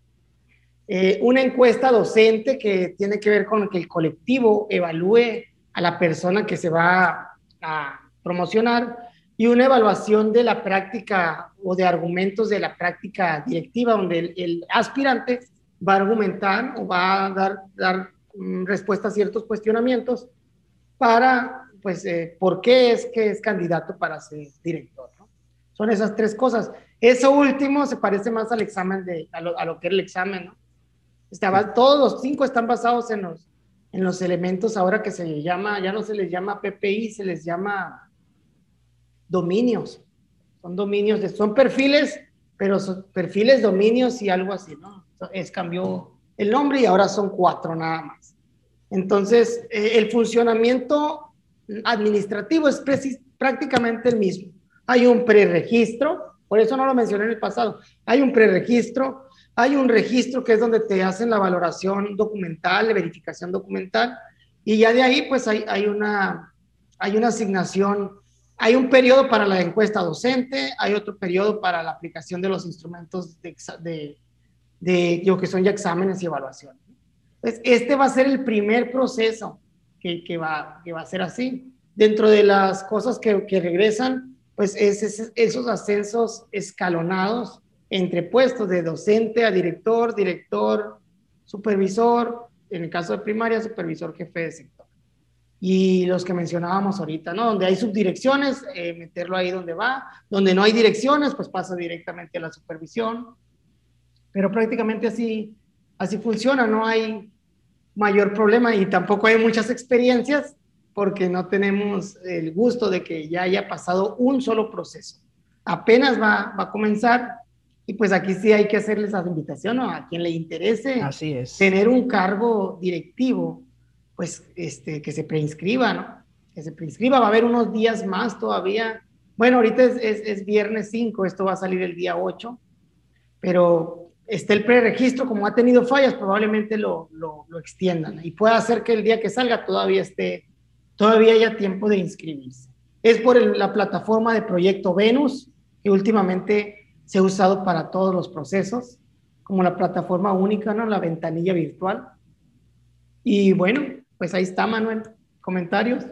Eh, una encuesta docente que tiene que ver con que el colectivo evalúe a la persona que se va a promocionar y una evaluación de la práctica o de argumentos de la práctica directiva, donde el, aspirante va a argumentar o va a dar, dar mm, respuesta a ciertos cuestionamientos para, pues, eh, por qué es que es candidato para ser director. Son esas tres cosas. Eso último se parece más al examen de, a lo, a lo que era el examen, ¿no? Estaba, todos los cinco están basados en los, en los elementos ahora que se llama, ya no se les llama PPI, se les llama dominios. Son dominios, de, son perfiles, pero son perfiles, dominios y algo así, ¿no? Es cambió el nombre y ahora son cuatro nada más. Entonces, eh, el funcionamiento administrativo es prácticamente el mismo. Hay un preregistro, por eso no lo mencioné en el pasado. Hay un preregistro, hay un registro que es donde te hacen la valoración documental, de verificación documental, y ya de ahí pues hay, hay, una, hay una asignación, hay un periodo para la encuesta docente, hay otro periodo para la aplicación de los instrumentos de, de, de que son ya exámenes y evaluación. Entonces, este va a ser el primer proceso que, va, que va a ser así. Dentro de las cosas que, que regresan, pues es, esos ascensos escalonados entre puestos de docente a director, director, supervisor, en el caso de primaria, supervisor jefe de sector. Y los que mencionábamos ahorita, ¿no? Donde hay subdirecciones, eh, meterlo ahí donde va. Donde no hay direcciones, pues pasa directamente a la supervisión. Pero prácticamente así, así funciona, no hay mayor problema y tampoco hay muchas experiencias porque no tenemos el gusto de que ya haya pasado un solo proceso. Apenas va, va a comenzar y pues aquí sí hay que hacerles esa invitación a quien le interese Así es. tener un cargo directivo, pues este, que se preinscriba, ¿no? Que se preinscriba, va a haber unos días más todavía. Bueno, ahorita es, es, es viernes 5, esto va a salir el día 8, pero esté el preregistro, como ha tenido fallas, probablemente lo, lo, extiendan y pueda hacer que el día que salga todavía esté, todavía haya tiempo de inscribirse. Es por la plataforma de Proyecto Venus, que últimamente se ha usado para todos los procesos, como la plataforma única, ¿no? La ventanilla virtual. Y bueno, pues ahí está, Manuel. ¿Comentarios?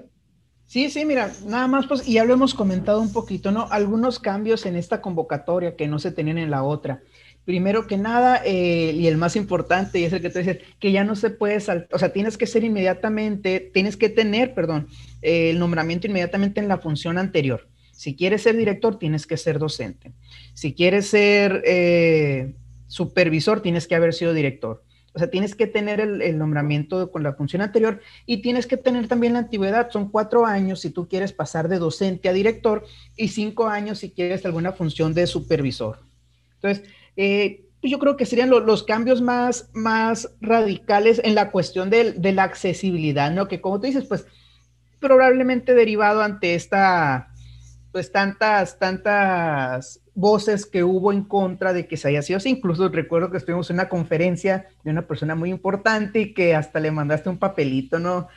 Sí, sí, mira, nada más, pues, y ya lo hemos comentado un poquito, ¿no? Algunos cambios en esta convocatoria que no se tenían en la otra primero que nada, eh, y el más importante, y es el que te dices, que ya no se puede saltar, o sea, tienes que ser inmediatamente, tienes que tener, perdón, el nombramiento inmediatamente en la función anterior. Si quieres ser director, tienes que ser docente. Si quieres ser eh, supervisor, tienes que haber sido director. O sea, tienes que tener el, nombramiento con la función anterior y tienes que tener también la antigüedad. Son cuatro años si tú quieres pasar de docente a director y cinco años si quieres alguna función de supervisor. Entonces, eh, yo creo que serían los cambios más, más radicales en la cuestión de, la accesibilidad, ¿no? Que como tú dices, pues probablemente derivado ante esta, pues tantas, tantas voces que hubo en contra de que se haya sido así. Incluso recuerdo que estuvimos en una conferencia de una persona muy importante y que hasta le mandaste un papelito, ¿no?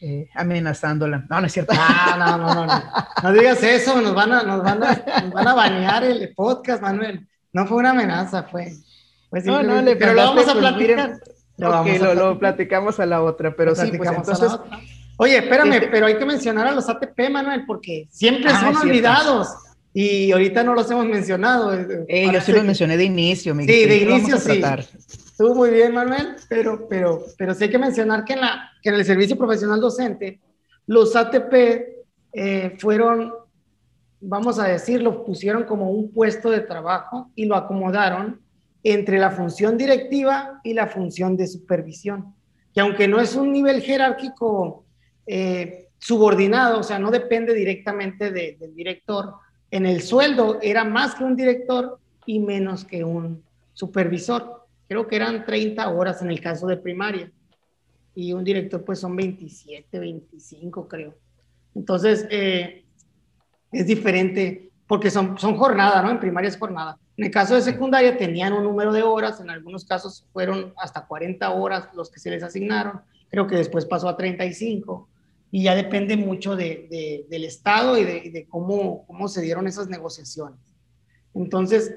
Eh, amenazándola. No, no es cierto. No, no, no, no. No digas eso, nos van a, nos van a, nos van a banear el podcast, Manuel. No fue una amenaza, fue. no, no, le pero lo vamos a pues, platicar. lo, lo, platicamos a la otra, pero sí, pues entonces. Oye, espérame, este pero hay que mencionar a los ATP, Manuel, porque siempre ah, son olvidados. Y ahorita no los hemos mencionado. Eh, yo sí los mencioné de inicio. Me sí, de inicio sí. Estuvo muy bien, Manuel, pero, pero, pero sí hay que mencionar que en, la, que en el servicio profesional docente, los ATP eh, fueron vamos a decirlo, pusieron como un puesto de trabajo y lo acomodaron entre la función directiva y la función de supervisión, que aunque no es un nivel jerárquico eh, subordinado, o sea, no depende directamente del director, en el sueldo era más que un director y menos que un supervisor. Creo que eran 30 horas en el caso de primaria y un director pues son 27, 25 creo. Entonces, eh, es diferente porque son, son jornada, ¿no? En primaria es jornada. En el caso de secundaria tenían un número de horas, en algunos casos fueron hasta 40 horas los que se les asignaron, creo que después pasó a 35 y ya depende mucho de, del Estado y de, cómo, cómo se dieron esas negociaciones. Entonces,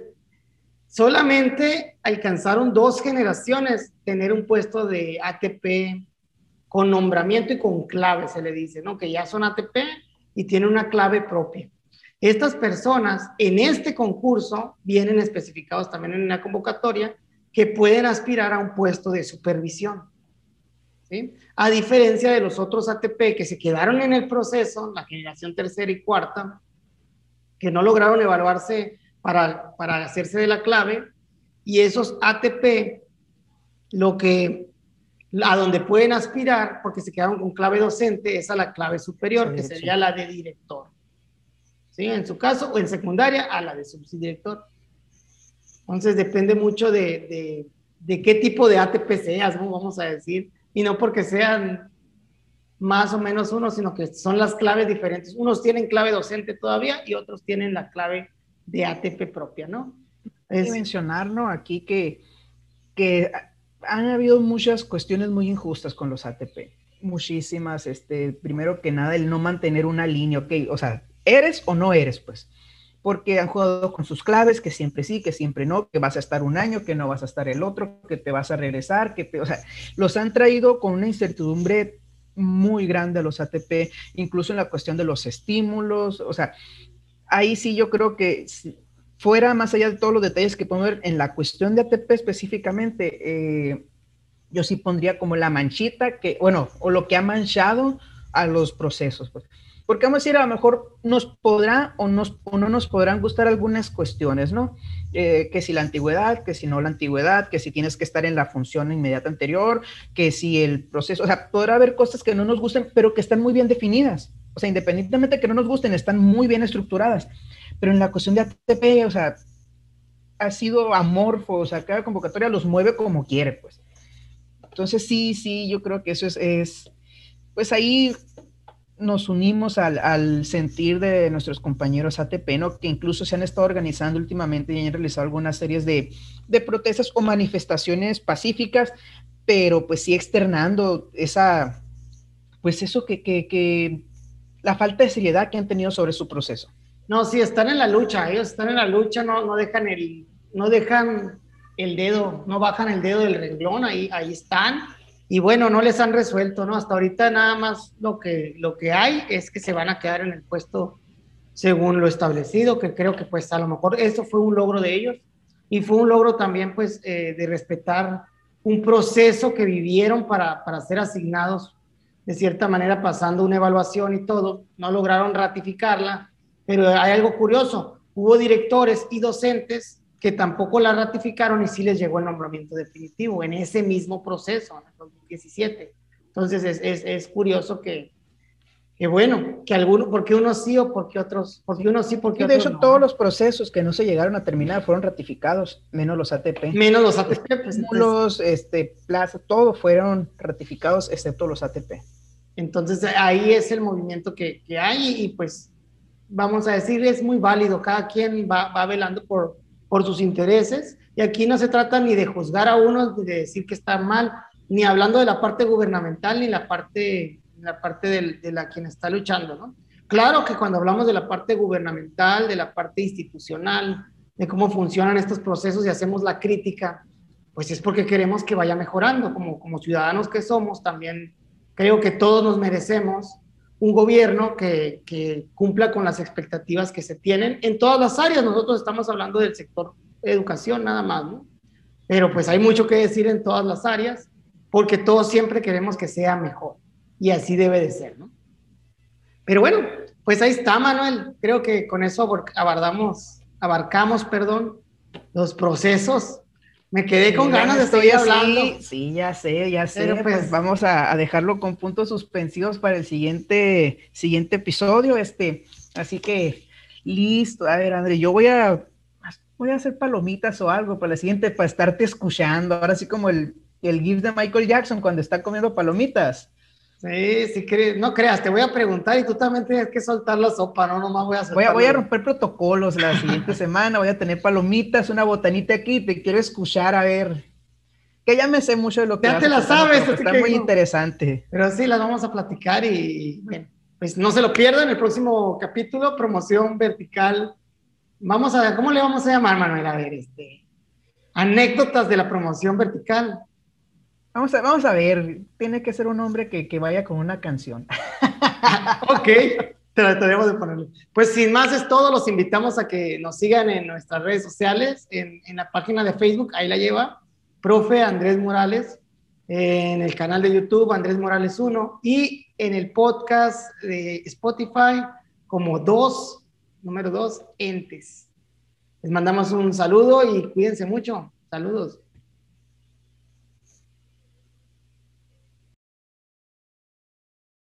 solamente alcanzaron dos generaciones tener un puesto de ATP con nombramiento y con clave, se le dice, ¿no? Que ya son ATP y tiene una clave propia. Estas personas en este concurso vienen especificados también en una convocatoria que pueden aspirar a un puesto de supervisión. ¿Sí? A diferencia de los otros ATP que se quedaron en el proceso, la generación tercera y cuarta, que no lograron evaluarse para, para hacerse de la clave, y esos ATP, lo que a donde pueden aspirar, porque se quedaron con clave docente, es a la clave superior, que sería la de director. ¿Sí? En su caso, o en secundaria, a la de subdirector. Entonces depende mucho de, de, qué tipo de ATP seas, vamos a decir, y no porque sean más o menos uno, sino que son las claves diferentes. Unos tienen clave docente todavía y otros tienen la clave de ATP propia, ¿no? Hay que mencionar, ¿no? Aquí que, que han habido muchas cuestiones muy injustas con los ATP. Muchísimas, este, primero que nada, el no mantener una línea, ok, o sea, ¿eres o no eres? Pues, porque han jugado con sus claves, que siempre sí, que siempre no, que vas a estar un año, que no vas a estar el otro, que te vas a regresar, que te, o sea, los han traído con una incertidumbre muy grande a los ATP, incluso en la cuestión de los estímulos, o sea, ahí sí yo creo que fuera más allá de todos los detalles que podemos ver en la cuestión de ATP específicamente, eh, yo sí pondría como la manchita que, bueno, o lo que ha manchado a los procesos. Pues. Porque vamos a decir, a lo mejor nos podrá o, nos, o no nos podrán gustar algunas cuestiones, ¿no? Eh, que si la antigüedad, que si no la antigüedad, que si tienes que estar en la función inmediata anterior, que si el proceso, o sea, podrá haber cosas que no nos gusten, pero que están muy bien definidas. O sea, independientemente de que no nos gusten, están muy bien estructuradas. Pero en la cuestión de ATP, o sea, ha sido amorfo, o sea, cada convocatoria los mueve como quiere, pues. Entonces, sí, sí, yo creo que eso es, es pues ahí nos unimos al, sentir de nuestros compañeros ATP, ¿no? que incluso se han estado organizando últimamente y han realizado algunas series de, protestas o manifestaciones pacíficas, pero pues sí externando esa, pues eso que, que, la falta de seriedad que han tenido sobre su proceso. No, sí, están en la lucha, ellos están en la lucha, no, no dejan el, no dejan el dedo, no bajan el dedo del renglón, ahí, ahí están y bueno, no les han resuelto, ¿no? Hasta ahorita nada más lo que, lo que hay es que se van a quedar en el puesto según lo establecido, que creo que pues a lo mejor eso fue un logro de ellos y fue un logro también pues eh, de respetar un proceso que vivieron para, para ser asignados de cierta manera pasando una evaluación y todo, no lograron ratificarla, pero hay algo curioso, hubo directores y docentes que tampoco la ratificaron y sí les llegó el nombramiento definitivo en ese mismo proceso, en 2017. Entonces es, es, es curioso que, que, bueno, que algunos, porque unos sí o porque otros, porque unos sí, porque y de hecho todos los procesos que no se llegaron a terminar fueron ratificados, menos los ATP. Menos los ATP. Pues, los, este, Plaza, todo fueron ratificados excepto los ATP. Entonces ahí es el movimiento que, que hay y pues vamos a decir, es muy válido, cada quien va, va velando por por sus intereses. Y aquí no se trata ni de juzgar a uno, de decir que está mal, ni hablando de la parte gubernamental, ni la parte, la parte de la quien está luchando, ¿no? Claro que cuando hablamos de la parte gubernamental, de la parte institucional, de cómo funcionan estos procesos y hacemos la crítica, pues es porque queremos que vaya mejorando. Como, como ciudadanos que somos, también creo que todos nos merecemos un gobierno que, cumpla con las expectativas que se tienen en todas las áreas. Nosotros estamos hablando del sector educación nada más, ¿no? Pero pues hay mucho que decir en todas las áreas porque todos siempre queremos que sea mejor y así debe de ser, ¿no? Pero bueno, pues ahí está, Manuel. Creo que con eso abordamos, abarcamos, perdón, los procesos me quedé con ganas de seguir hablando. Sí, ya sé, ya sé. pues, pues vamos a, dejarlo con puntos suspensivos para el siguiente, siguiente episodio. Este, así que listo. A ver, André, yo voy a voy a hacer palomitas o algo para la siguiente, para estarte escuchando. Ahora sí como el, el GIF de Michael Jackson cuando está comiendo palomitas. Sí, sí, no creas, te voy a preguntar y tú también tienes que soltar la sopa, no nomás voy a soltar. Voy a, romper protocolos la siguiente semana, voy a tener palomitas, una botanita aquí, te quiero escuchar a ver. Que ya me sé mucho de lo que Ya te la sabes, está muy interesante. Pero sí, las vamos a platicar y, bueno, pues no se lo pierdan el próximo capítulo, promoción vertical. Vamos a ver, ¿cómo le vamos a llamar, Manuel? A ver, este, anécdotas de la promoción vertical. Vamos a, vamos a ver, tiene que ser un hombre que, que vaya con una canción. ok, trataremos de ponerlo. Pues sin más es todo, los invitamos a que nos sigan en nuestras redes sociales, en, en la página de Facebook, ahí la lleva, profe Andrés Morales, en el canal de YouTube Andrés Morales 1 y en el podcast de Spotify como dos, número dos, entes. Les mandamos un saludo y cuídense mucho. Saludos.